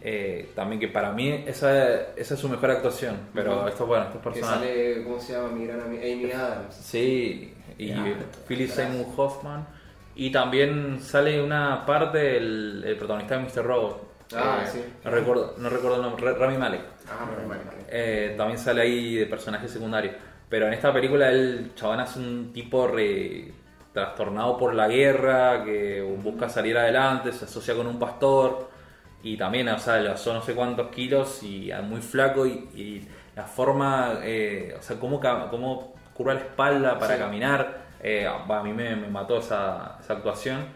Eh, también que para mí esa, esa es su mejor actuación. Pero
Ujú.
esto bueno, esto es
Que
personal.
sale, ¿cómo se llama? Mi gran amiga Amy Adams.
Sí, y Philip. Seymour Hoffman. Y también sale una parte el, el protagonista de Mr. Robot.
Ah,
Eh,
sí.
No recuerdo, no recuerdo el nombre, Rami Malek.
Ah, vale, vale.
Eh, también sale ahí de personaje secundario. Pero en esta película el chabón hace un tipo re trastornado por la guerra, que busca salir adelante, se asocia con un pastor y también, o sea, le pasó no sé cuántos kilos y es muy flaco y, y la forma, eh, o sea, cómo, cómo curva la espalda para
Sí.
caminar, Eh, a mí me, me mató esa, esa actuación.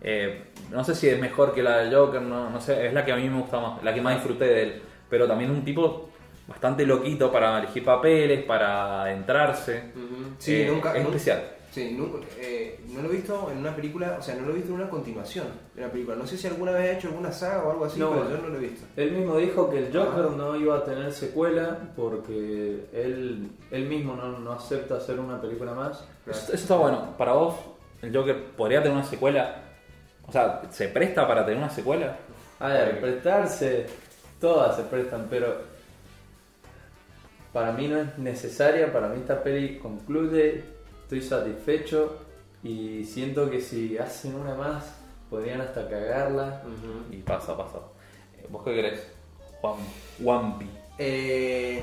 Eh, no sé si es mejor que la del Joker, no, no sé, es la que a mí me gusta más, la que más disfruté de él. Pero también es un tipo bastante loquito para elegir papeles, para adentrarse.
Ujú. Sí,
Eh,
nunca.
Es
nu-
especial.
Sí, nu- eh, no lo he visto en una película, o sea, no lo he visto en una continuación de una película. No sé si alguna vez ha hecho alguna saga o algo así,
No.
pero yo no lo he visto.
Él mismo dijo que el Joker no iba a tener secuela porque él, él mismo no, no acepta hacer una película más.
Eso, eso está bueno. Para vos, el Joker podría tener una secuela. O sea, ¿se presta para tener una secuela?
A ver, prestarse, todas se prestan, pero para mí no es necesaria, para mí esta peli concluye, estoy satisfecho y siento que si hacen una más podrían hasta cagarla.
Y pasa, pasa. Eh, ¿Vos qué crees? Juanpi.
Eh,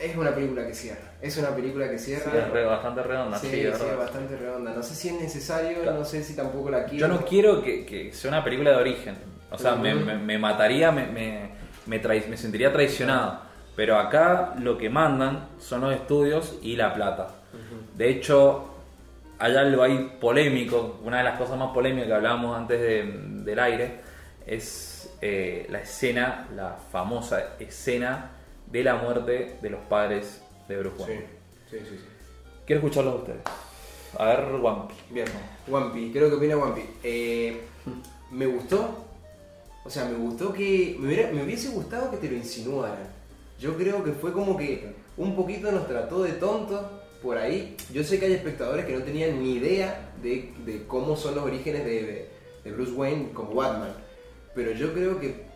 es una película que cierra. Es una película que
Sí,
cierra.
es re- bastante redonda,
Sí,
sí,
es bastante redonda. No sé si es necesario,
Claro.
no sé si tampoco la
Yo
quiero.
no quiero que, que sea una película de origen. O sea, me,
Ujú.
me- me mataría, me, me, me trai- me sentiría traicionado. Pero acá lo que mandan son los estudios y la plata. De hecho, hay algo ahí polémico. Una de las cosas más polémicas que hablábamos antes de- del aire es eh, la escena, la famosa escena de la muerte de los padres de Bruce
Sí,
Wayne.
sí, sí. sí.
Quiero escucharlos de ustedes. A ver, Wampi.
Bien, Piece, creo que opina Piece. Eh, me gustó, o sea, me gustó que. Me, hubiera- me hubiese gustado que te lo insinuaran. Yo creo que fue como que un poquito nos trató de tontos por ahí. Yo sé que hay espectadores que no tenían ni idea de, de cómo son los orígenes de, de- de Bruce Wayne como Batman. Pero yo creo que.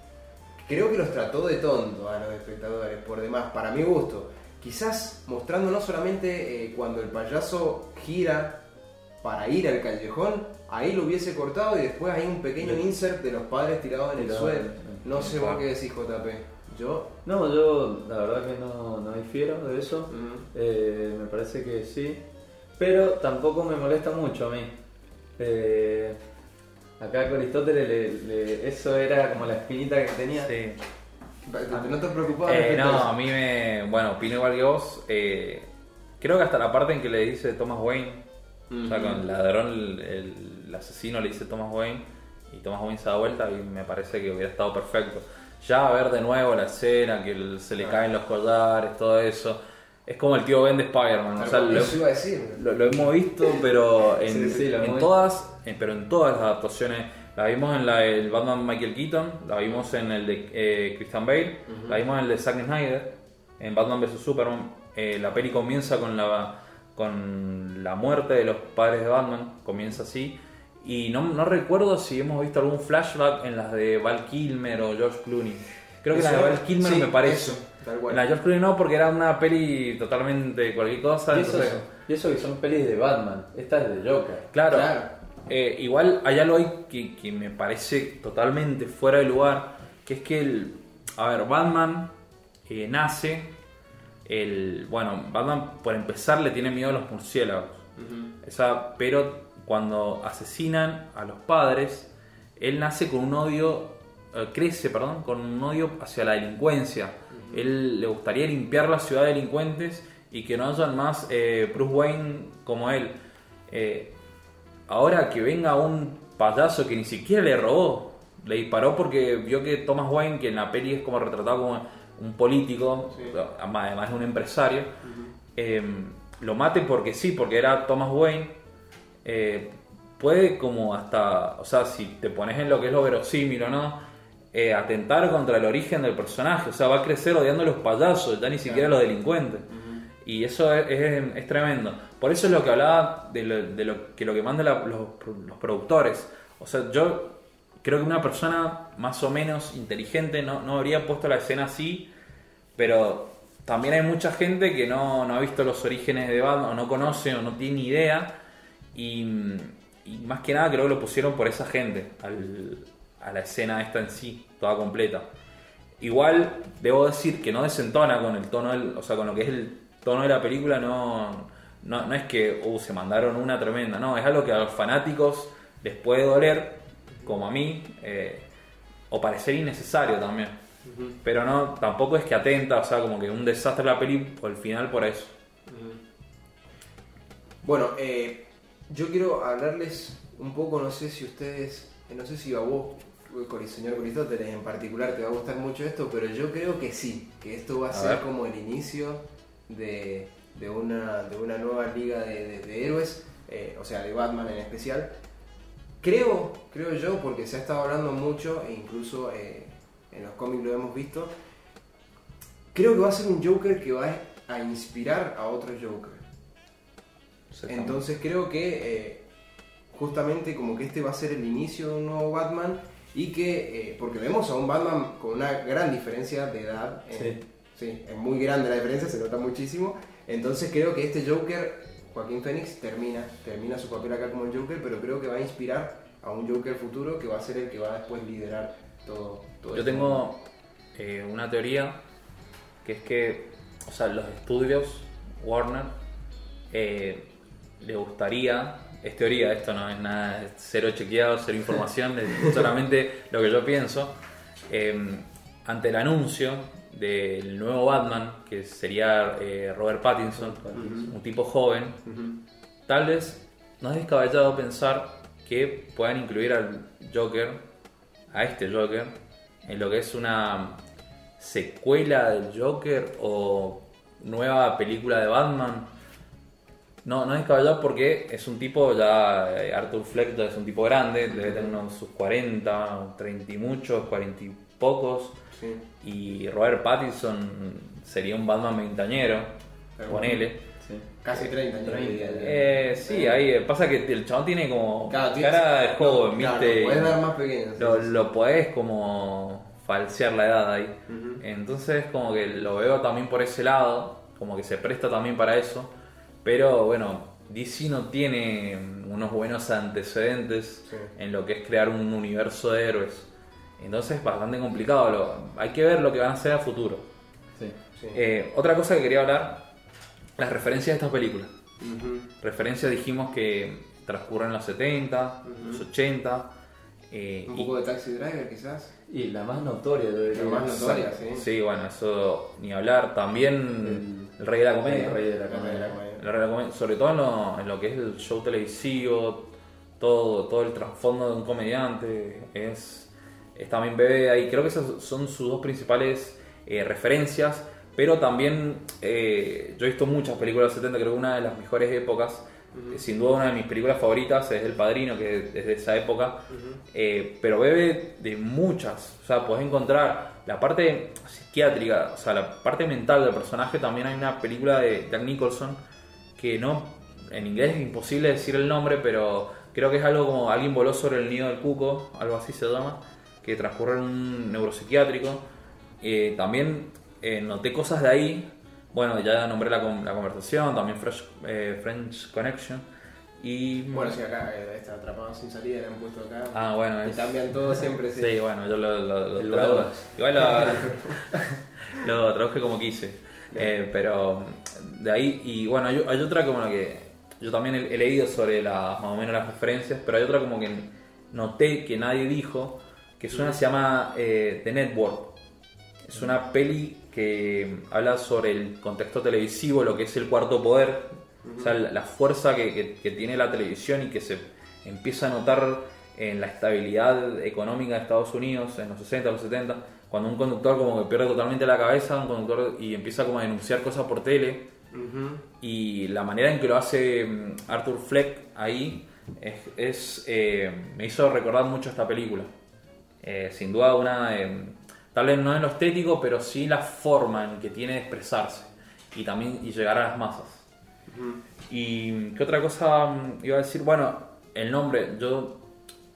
Creo que los trató de tontos a los espectadores, por demás, para mi gusto. Quizás mostrando no solamente eh, cuando el payaso gira para ir al callejón, ahí lo hubiese cortado y después hay un pequeño insert de los padres tirados en el suelo. No sé vos qué decís, JP. Yo.
No, yo la verdad que no, no difiero de eso.
mm,
Eh, me parece que sí. Pero tampoco me molesta mucho a mí. Eh, acá con Aristóteles le- le- eso era como la espinita que tenía.
Sí.
No te preocupabas.
Eh, no,
a
mí me. Bueno, opino igual que vos. eh, creo que hasta la parte en que le dice Thomas Wayne, o sea, con el ladrón, el, el- el asesino le dice Thomas Wayne, y Thomas Wayne se da vuelta, y me parece que hubiera estado perfecto. Ya ver de nuevo la escena, que se le caen los collares, todo eso. Es como el tío Ben de Spider-Man. O sea, lo, hemos visto, pero en,
Sí, sí, lo
en
hemos
todas, en- pero en todas las adaptaciones. La vimos en la del Batman Michael Keaton, la vimos en el de eh, Christian Bale, la vimos en el de Zack Snyder, en Batman vs Superman. Eh, la peli comienza con la con la muerte de los padres de Batman, comienza así. Y no, no recuerdo si hemos visto algún flashback en las de Val Kilmer o George Clooney. Creo que la de Val Kilmer
sí,
me parece.
eso, tal cual.
En la de George Clooney no, porque era una peli totalmente cualquier cosa.
Y eso,
entonces-
y eso que son pelis de Batman. Esta es de Joker.
Claro.
Claro.
Eh, igual hay algo ahí que, que me parece totalmente fuera de lugar, que es que el, a ver, Batman eh, nace, el, bueno, Batman por empezar le tiene miedo a los murciélagos,
Ujú.
esa, pero cuando asesinan a los padres, él nace con un odio, eh, crece, perdón, con un odio hacia la delincuencia. Él le gustaría limpiar la ciudad de delincuentes y que no hayan más eh, Bruce Wayne como él. Eh, ahora que venga un payaso que ni siquiera le robó, le disparó porque vio que Thomas Wayne, que en la peli es como retratado como un político,
Sí.
además de un empresario, lo mate porque sí, porque era Thomas Wayne, eh, puede como hasta, o sea, si te pones en lo que es lo verosímil o no, eh, atentar contra el origen del personaje, o sea, va a crecer odiando a los payasos, ya ni siquiera a los delincuentes. Y eso es, es- es tremendo. Por eso es lo que hablaba de lo, de lo que lo que mandan la- los, los productores. O sea, yo creo que una persona más o menos inteligente no, no habría puesto la escena así, pero también hay mucha gente que no, no ha visto los orígenes de Batman, o no conoce, o no tiene idea. Y, y más que nada creo que lo pusieron por esa gente, al- a la escena esta en sí, toda completa. Igual debo decir que no desentona con el tono, del- o sea, con lo que es el tono de la película, no, no, no es que uh, se mandaron una tremenda, no, es algo que a los fanáticos les puede doler, como a mí, eh, o parecer innecesario también. Pero no, tampoco es que atenta, o sea, como que un desastre la peli por el final por eso.
Bueno, eh, yo quiero hablarles un poco, no sé si ustedes, eh, no sé si a vos, Cori- señor Coristóteles en particular, te va a gustar mucho esto, pero yo creo que sí, que esto va a,
A
ser
ver.
como el inicio de, de una, de una nueva liga de, de- de héroes, eh, o sea, de Batman en especial. Creo, creo yo, porque se ha estado hablando mucho, e incluso eh, en los cómics lo hemos visto, creo que va a ser un Joker que va a inspirar a otro Joker. Entonces creo que eh, justamente como que este va a ser el inicio de un nuevo Batman y que, eh, porque vemos a un Batman con una gran diferencia de edad. eh, sí, es muy grande la diferencia, se nota muchísimo. Entonces creo que este Joker, Joaquín Phoenix, termina, termina su papel acá como el Joker, pero creo que va a inspirar a un Joker futuro que va a ser el que va a después liderar todo. todo
Yo
este
tengo eh, una teoría que es que, o sea, los estudios Warner eh, le gustaría, es teoría, esto no es nada, es cero chequeado, cero información, es solamente lo que yo pienso, eh, ante el anuncio del nuevo Batman, que sería eh, Robert Pattinson, un tipo joven. Tal vez no es descabellado pensar que puedan incluir al Joker, a este Joker, en lo que es una secuela del Joker o nueva película de Batman. No, no es descabellado porque es un tipo ya, eh, Arthur Fleck ya es un tipo grande, debe tener unos sus 40, 30 y muchos, 40 y pocos.
Sí.
Y Robert Pattinson sería un Batman veintañero,
Pero
ponele.
Sí.
Casi 30 años.
30,
diría yo.
Eh, sí, ahí eh, pasa que el chabón tiene como
Claro,
cara de joven,
claro,
¿viste?
lo podés ver más pequeño. sí,
lo,
sí.
lo podés como falsear la edad ahí. Entonces como que lo veo también por ese lado, como que se presta también para eso. Pero bueno, DC no tiene unos buenos antecedentes
Sí.
en lo que es crear un universo de héroes. Entonces es bastante complicado. Lo, hay que ver lo que van a hacer a futuro.
Sí.
Sí.
Eh, otra cosa que quería hablar, las referencias de estas películas. Referencias dijimos que transcurren en los 70,
Ujú.
los 80. eh,
Un
y-
poco de Taxi Driver quizás.
Y la más notoria, diría.
La más notoria, sí.
Sí, bueno, eso ni hablar. También el, Rey de la Comedia.
El Rey de la
La Rey
Comedia.
de la Comedia.
El Rey de la Comedia, sobre todo en lo, en lo que es el show televisivo, todo, todo el trasfondo de un comediante. Es, es también bebé ahí. Creo que esas son sus dos principales eh, referencias. Pero también eh, yo he visto muchas películas de los 70, creo que una de las mejores épocas, sin duda una de mis películas favoritas es El Padrino, que es de esa época. Eh, pero bebe de muchas. O sea, podés encontrar la parte psiquiátrica, o sea, la parte mental del personaje. También hay una película de Jack Nicholson que no, en inglés es imposible decir el nombre, pero creo que es algo como alguien voló sobre el nido del cuco, algo así se llama, que transcurre en un neuropsiquiátrico. Eh, también eh, noté cosas de ahí. Bueno, ya nombré la, con- la conversación, también Fresh, eh, French Connection. Y
Bueno, sí, acá eh, está atrapado sin salida, le han puesto acá.
Ah, bueno, es-
cambian todo siempre, sí.
Sí, bueno, yo lo, lo. Igual lo, lo traduje como quise. Eh, pero de ahí, y bueno, hay, hay otra como la que yo también he, he leído sobre las más o menos las referencias, pero hay otra como que noté que nadie dijo, que es una se llama eh, The Network. Es una peli que habla sobre el contexto televisivo, lo que es el cuarto poder, o sea, la, la fuerza que, que- que tiene la televisión y que se empieza a notar en la estabilidad económica de Estados Unidos en los 60, los 70, cuando un conductor como que pierde totalmente la cabeza, un conductor y empieza como a denunciar cosas por tele,
Ujú.
y la manera en que lo hace mm, Arthur Fleck ahí es, es, eh, me hizo recordar mucho esta película. Eh, sin duda una, eh, tal vez no en lo estético, pero sí la forma en que tiene de expresarse y también y llegar a las masas. Y qué otra cosa mm, iba a decir, bueno, el nombre, yo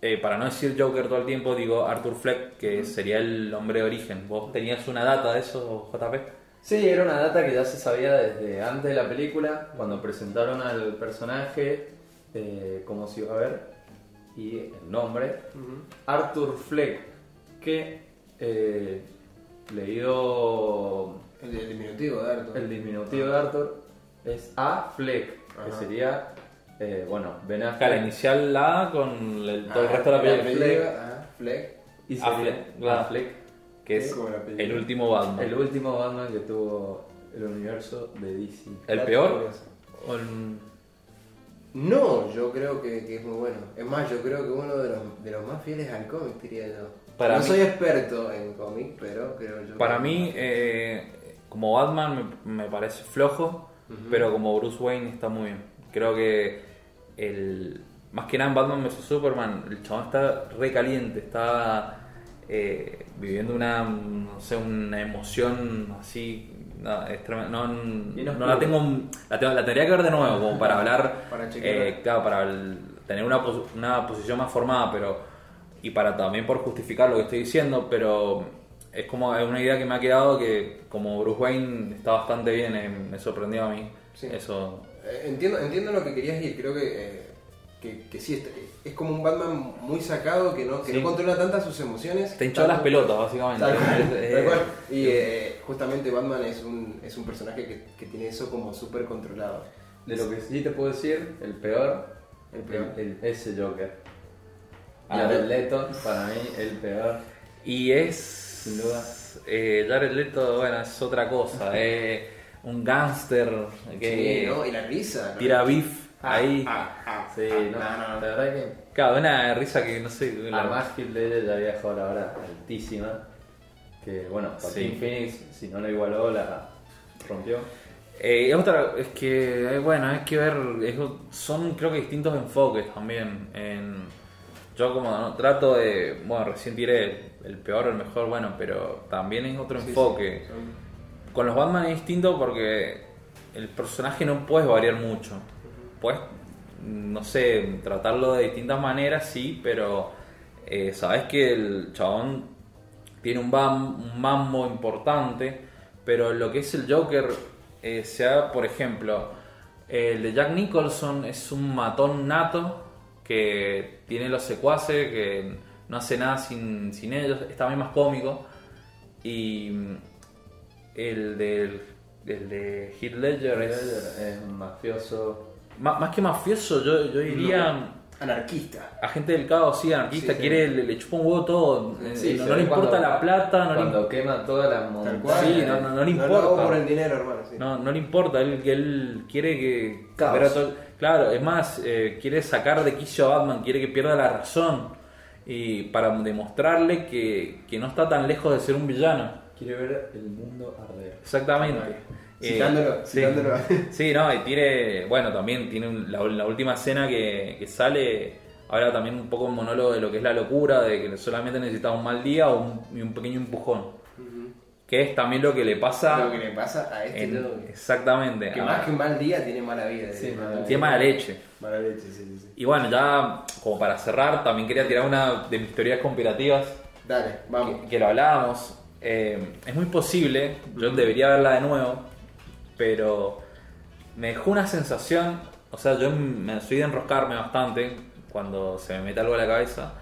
eh, para no decir Joker todo el tiempo digo Arthur Fleck, que sería el nombre de origen. ¿Vos tenías una data de eso, JP?
Sí, era una data que ya se sabía desde antes de la película, cuando presentaron al personaje, eh, cómo se iba a ver, y el nombre. Arthur Fleck, que eh, leído
El, el diminutivo de Arthur.
el diminutivo de Arthur, es A. Fleck, que sería, eh, bueno, Ben
Acá la
Affleck.
inicial la con el- todo el
Ah,
resto de la
el
película.
apellido, ah, Fleck.
Y
A.
sería
Fleck, claro.
A.
Que es
el
último Batman.
el último Batman que tuvo el universo de DC.
¿El peor?
curioso.
O el-
No, yo creo que, que es muy bueno. Es más, yo creo que uno de los, de los más fieles al cómic, diría yo.
Para
no
mí-
soy experto en cómic, pero creo yo.
Para mí, eh, como Batman me, me parece flojo, pero como Bruce Wayne está muy bien. Creo que el más que nada en Batman vs Superman, el chabón está re caliente, está eh, viviendo una, no sé, una emoción así. No, es tremendo. no, la tengo, la tengo, la tendría que ver de nuevo, como para hablar,
Para
eh, claro, para el- tener una, pos- una posición más formada, pero y para también por justificar lo que estoy diciendo, pero es como es una idea que me ha quedado que como Bruce Wayne está bastante bien, eh, me sorprendió a mí.
Sí.
Eso.
Eh, entiendo, entiendo lo que querías ir, creo que, eh, que, que sí, es, es como un Batman muy sacado que no, que
Sí.
no controla tantas sus emociones.
Te hinchó las pelotas, básicamente.
Tal cual,
Eh,
tal cual. Y eh, justamente Batman es un, es un personaje que, que tiene eso como súper controlado.
De lo que sí te puedo decir, el peor,
El peor.
el- ese Joker. Jared. Leto, para mí, el peor.
Y es.
Sin duda.
Eh, Jared Leto, bueno, es otra cosa. Es un gángster que
Sí, ¿no? Y la risa. ¿no?
tira beef ahí.
Ah, ah,
Sí,
ah,
no,
no,
la verdad que
Claro, una risa que no sé. la-
Además, Heath Ledger ya había dejado la vara altísima. Que bueno, Joaquín
Sí.
Phoenix, si no lo igualó, la rompió.
Eh, otra, es que, eh, bueno, hay que ver, es- son creo que distintos enfoques también. En, yo como no, trato de, bueno, recién tiré el, el peor o el mejor, bueno, pero también es otro
Sí,
enfoque.
sí,
Con los Batman es distinto porque el personaje no puedes variar mucho. Puedes, no sé, tratarlo de distintas maneras, sí, pero eh, sabes que el chabón tiene un, bam- un mambo importante, pero lo que es el Joker, eh, sea, por ejemplo, el de Jack Nicholson es un matón nato que tiene los secuaces, que no hace nada sin, sin ellos, es también más cómico. Y el del el de Heath Ledger
Ledger
es
es un mafioso.
Más, más que mafioso, yo, yo diría
Anarquista.
agente del caos, sí, anarquista,
Sí, sí.
quiere, le, le chupa un huevo todo, eh,
Sí,
no, no le importa
cuando-
la plata, no le,
Cuando quema toda la
Tal
montaña.
cual.
Sí, no, no, no le importa.
por el dinero, hermano. sí.
no, no le importa, él, él quiere que...
Caos.
pero to- claro, es más, eh, quiere sacar de quicio a Batman, quiere que pierda la razón y para demostrarle que, que no está tan lejos de ser un villano.
Quiere ver el mundo arder.
Exactamente. Eh,
Citándolo,
sí.
citándolo.
Sí, no, y tiene, bueno, también tiene un- la, la última escena que, que sale, habla también un poco un monólogo de lo que es la locura, de que solamente necesita un mal día o un, y un pequeño empujón, que es también lo que le pasa...
Lo que le pasa a este
en- exactamente.
Que más que un mal día tiene mala vida.
Sí, mala
tiene mala leche.
Mala leche, sí, sí, sí.
Y bueno, ya como para cerrar, también quería tirar una de mis teorías conspirativas,
Dale, vamos.
que, que lo hablábamos. Eh, es muy posible, yo debería verla de nuevo, pero me dejó una sensación, o sea, yo me soy de enroscarme bastante cuando se me mete algo a la cabeza.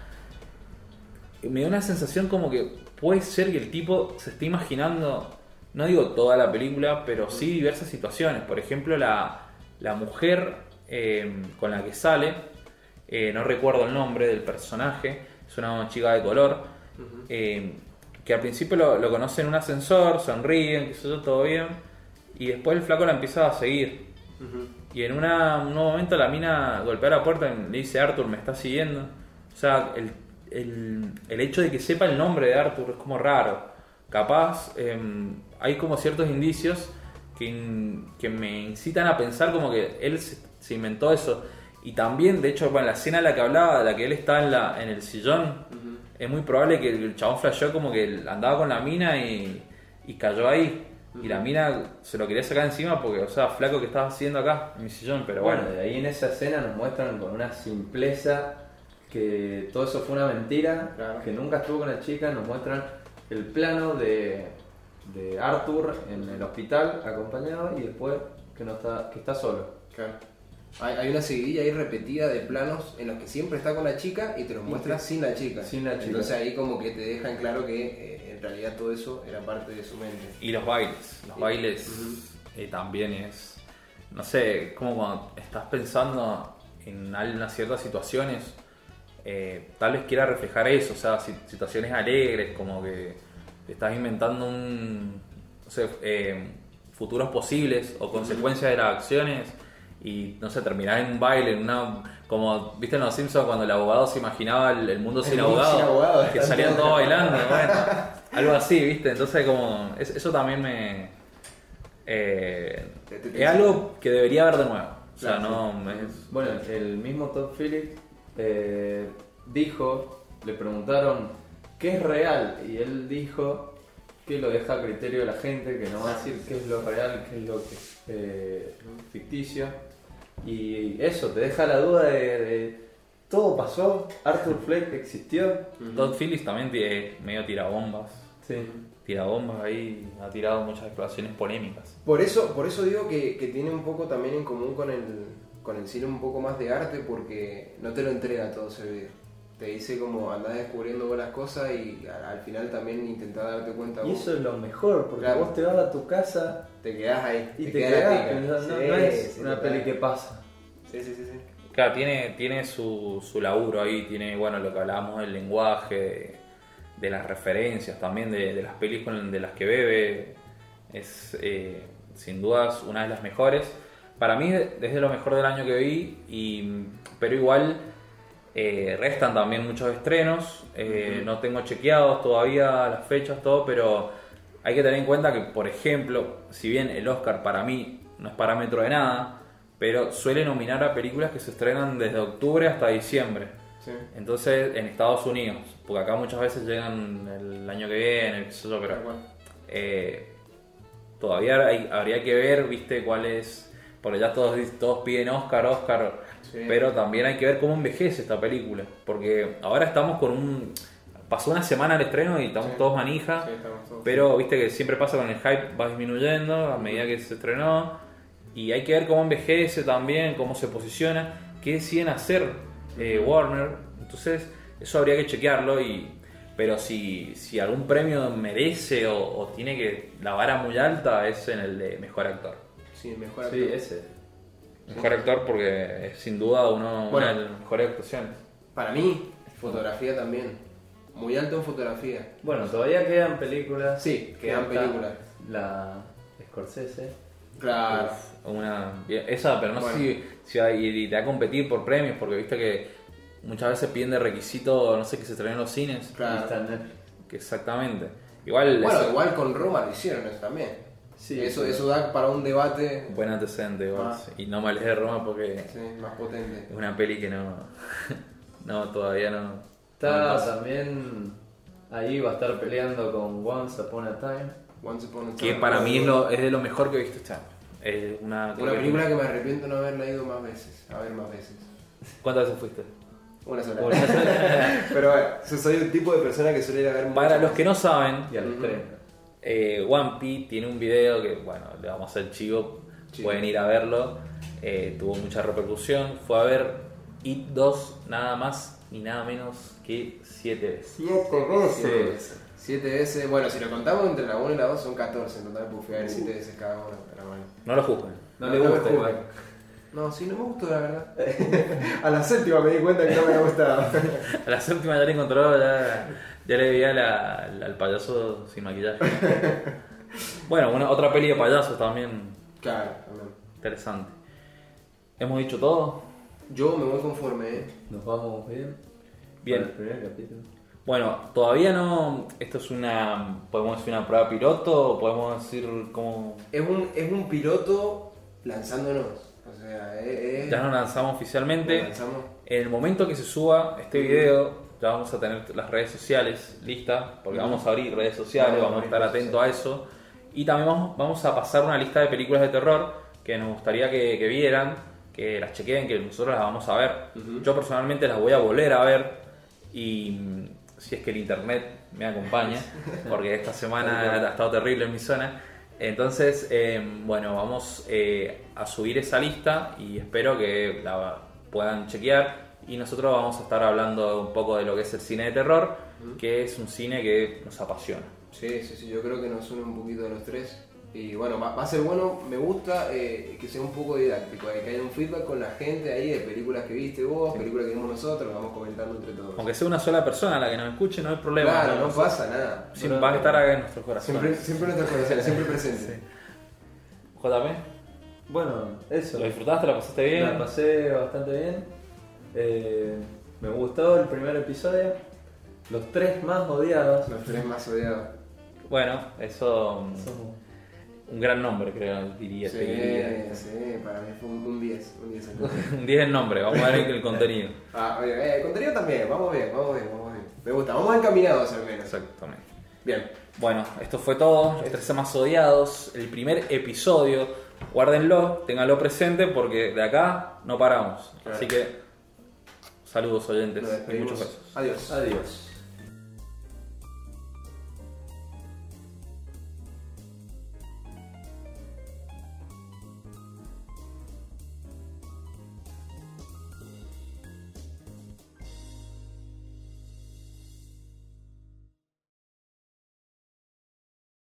Y me dio una sensación como que puede ser que el tipo se esté imaginando, no digo toda la película, pero sí diversas situaciones. Por ejemplo, la, la mujer eh, con la que sale, eh, no recuerdo el nombre del personaje, es una chica de color, eh, que al principio lo, lo conoce en un ascensor, sonríen, yo, todo bien, y después el flaco la empieza a seguir. Y en una- un nuevo momento la mina golpea la puerta y le dice Arthur, me está siguiendo. O sea, el, el- el hecho de que sepa el nombre de Arthur es como raro. Capaz em, hay como ciertos indicios que, que me incitan a pensar como que él se, se inventó eso. Y también, de hecho, bueno, la escena en la que hablaba, de la que él está en, la, en el sillón, es muy probable que el chabón flasheó como que andaba con la mina y, y cayó ahí. Y la mina se lo quería sacar encima porque, o sea, flaco que estaba haciendo acá en mi sillón, pero
Bueno,
bueno.
de ahí en esa escena nos muestran con una simpleza que todo eso fue una mentira,
Claro.
que nunca estuvo con la chica, nos muestran el plano de, de Arthur en el hospital acompañado y después que no está, que está solo.
Claro. Hay, hay una seguidilla ahí repetida de planos en los que siempre está con la chica y te los muestra sin la chica.
Sin la chica.
Entonces ahí como que te dejan claro que eh, en realidad todo eso era parte de su mente.
Y los bailes. Los bailes eh, también es. No sé, como cuando estás pensando en algunas ciertas situaciones, eh, tal vez quiera reflejar eso, o sea, si- situaciones alegres, como que te estás inventando un. No sé, eh, futuros posibles o consecuencias de las acciones y no sé, terminar en un baile, en una. Como viste en Los Simpsons cuando el abogado se imaginaba el, el mundo
El
sin
mundo
abogado,
sin abogado,
que salían
todos-
bailando, bueno, algo así, viste. Entonces, como. es- eso también me. eh, es algo que debería haber de nuevo. O sea,
Claro,
no.
sí.
es-
Bueno, el mismo Todd Phillips eh, dijo, le preguntaron qué es real y él dijo que lo deja a criterio de la gente, que no va a decir qué es lo real, qué es lo que es eh, ficticio. Y eso, te deja la duda de, de, todo pasó, Arthur Fleck existió.
Todd Phillips también tiene medio tirabombas.
Sí.
Tirabombas ahí, ha tirado muchas declaraciones polémicas.
Por eso, por eso digo que, que tiene un poco también en común con el, con el cine un poco más de arte porque no te lo entrega todo ese video. Te dice como andás descubriendo vos las cosas y al, al final también intentás darte cuenta
Y
vos.
eso es lo mejor, porque
Claro.
vos te vas a tu casa
Te quedás ahí.
y te,
queda
quedás pensando, no,
Sí,
no es
sí,
una
total.
peli que pasa.
Sí, sí, sí. sí.
Claro, tiene, tiene su, su laburo ahí, tiene, bueno, lo que hablábamos del lenguaje, de, de las referencias también, de, de las películas de las que bebe. Es eh, sin dudas una de las mejores. Para mí, desde lo mejor del año que vi, y, pero igual eh, restan también muchos estrenos. eh, No tengo chequeados todavía las fechas, todo, pero hay que tener en cuenta que, por ejemplo, si bien el Oscar para mí no es parámetro de nada, pero suele nominar a películas que se estrenan desde octubre hasta diciembre.
Sí.
Entonces, en Estados Unidos, porque acá muchas veces llegan el año que viene, yo, pero eh, todavía hay- habría que ver, viste, cuál es. Porque ya todos, todos piden Oscar, Oscar.
Sí.
Pero también hay que ver cómo envejece esta película. Porque ahora estamos con un. Pasó una semana el estreno y estamos
Sí.
todos manija.
Sí, estamos todos.
Pero viste que siempre pasa con el hype, va disminuyendo a medida que se estrenó. Y hay que ver cómo envejece también, cómo se posiciona, qué deciden hacer eh, Warner. Entonces, eso habría que chequearlo. Y, pero si, si algún premio merece o, o tiene que la vara muy alta, es en el de mejor actor.
Sí, mejor
Sí,
actor.
ese.
Mejor actor porque es sin duda uno,
Bueno.
una de las mejores actuaciones.
Para mí, fotografía también. Muy alto en fotografía.
Bueno, todavía quedan películas.
Sí, quedan películas.
La Scorsese.
Claro.
Una, esa, pero no
Bueno.
sé si, si va a ir a competir por premios, porque viste que muchas veces piden de requisito, no sé, que se estrenen en los cines.
Claro.
Y
exactamente. Igual,
Bueno,
eso-
igual con Roma lo hicieron eso también.
Sí,
eso, eso da para un debate
buen antecedente,
Ah.
Y no me alejes de Roma porque
sí, más potente.
es una peli que no. no, todavía no.
Está también. Ahí va a estar peleando con Once Upon a Time.
Once Upon a
Que
Time.
para mí es, lo, es de lo mejor que he visto este año. Es una,
Una película que me arrepiento no haberla ido más veces. A ver más veces.
¿Cuántas veces fuiste?
Una sola.
Una
Pero bueno, soy el tipo de persona que suele ir a ver
Para los que no saben,
Y al
Ujú.
estreno.
Eh, One Piece tiene un video que, bueno, le vamos a hacer chivo,
Chivo.
pueden ir a verlo. Eh, tuvo mucha repercusión. Fue a ver It 2 nada más ni nada menos que 7 veces.
Siete veces. Siete veces. Bueno, si lo contamos entre la 1 y la 2 son 14 en total, fui a ver 7 veces cada uno. Pero bueno.
No lo juzguen.
No le
me
gusta
juzguen.
igual.
No, sí, no me gustó la verdad. a la séptima me di cuenta que no me había gustado.
A la séptima ya le encontró, ya, ya le veía la- al payaso sin maquillaje. bueno, una, otra peli de payasos también
claro, también.
interesante. ¿Hemos dicho todo?
Yo me voy conforme, ¿eh?
Nos vamos bien.
Bien.
Para el primer capítulo.
Bueno, todavía no. Esto es una. Podemos decir una prueba piloto, o podemos decir cómo.
Es un, es un piloto lanzándonos. O sea, es. es-
Ya nos lanzamos oficialmente.
nos lanzamos.
En el momento que se suba este video, ya vamos a tener las redes sociales listas, porque vamos a abrir redes sociales,
Vamos a
estar atentos a eso. Y también vamos, vamos a pasar una lista de películas de terror que nos gustaría que, que vieran, que las chequeen, que nosotros las vamos a ver. Yo personalmente las voy a volver a ver y mm, si es que el internet me acompaña, porque esta semana ha estado terrible en mi zona. Entonces, eh, bueno, vamos eh, a subir esa lista y espero que la puedan chequear. Y nosotros vamos a estar hablando un poco de lo que es el cine de terror, que es un cine que nos apasiona.
Sí, sí, sí, yo creo que nos une un poquito a los tres. Y bueno, va, va a ser bueno, me gusta eh, que sea un poco didáctico, eh, que haya un feedback con la gente ahí de películas que viste vos, películas que vimos nosotros, vamos comentando entre todos.
Aunque sea una sola persona la que nos escuche, no hay problema.
claro, no
¿no?
pasa nada.
Va a estar acá en nuestros corazones.
Siempre, siempre en nuestros corazones, siempre presente.
JP,
Bueno, eso.
¿Lo disfrutaste? ¿La pasaste bien?
La pasé bastante bien. Eh, me gustó el primer episodio. Los tres más odiados.
Los tres más odiados.
Bueno, eso.
Somos-
Un gran nombre, creo, diría.
Sí,
diría.
sí, para mí fue un un 10. Un 10
Un 10 el nombre, vamos a ver el contenido.
Ah, oye, eh, el contenido también, vamos bien, vamos bien, vamos bien. Me gusta, vamos encaminados al menos.
Exactamente.
Bien.
Bueno, esto fue todo. Los tres más odiados. El primer episodio. Guárdenlo, ténganlo presente porque de acá no paramos.
Claro.
Así que, saludos oyentes y muchos besos.
Adiós.
Adiós.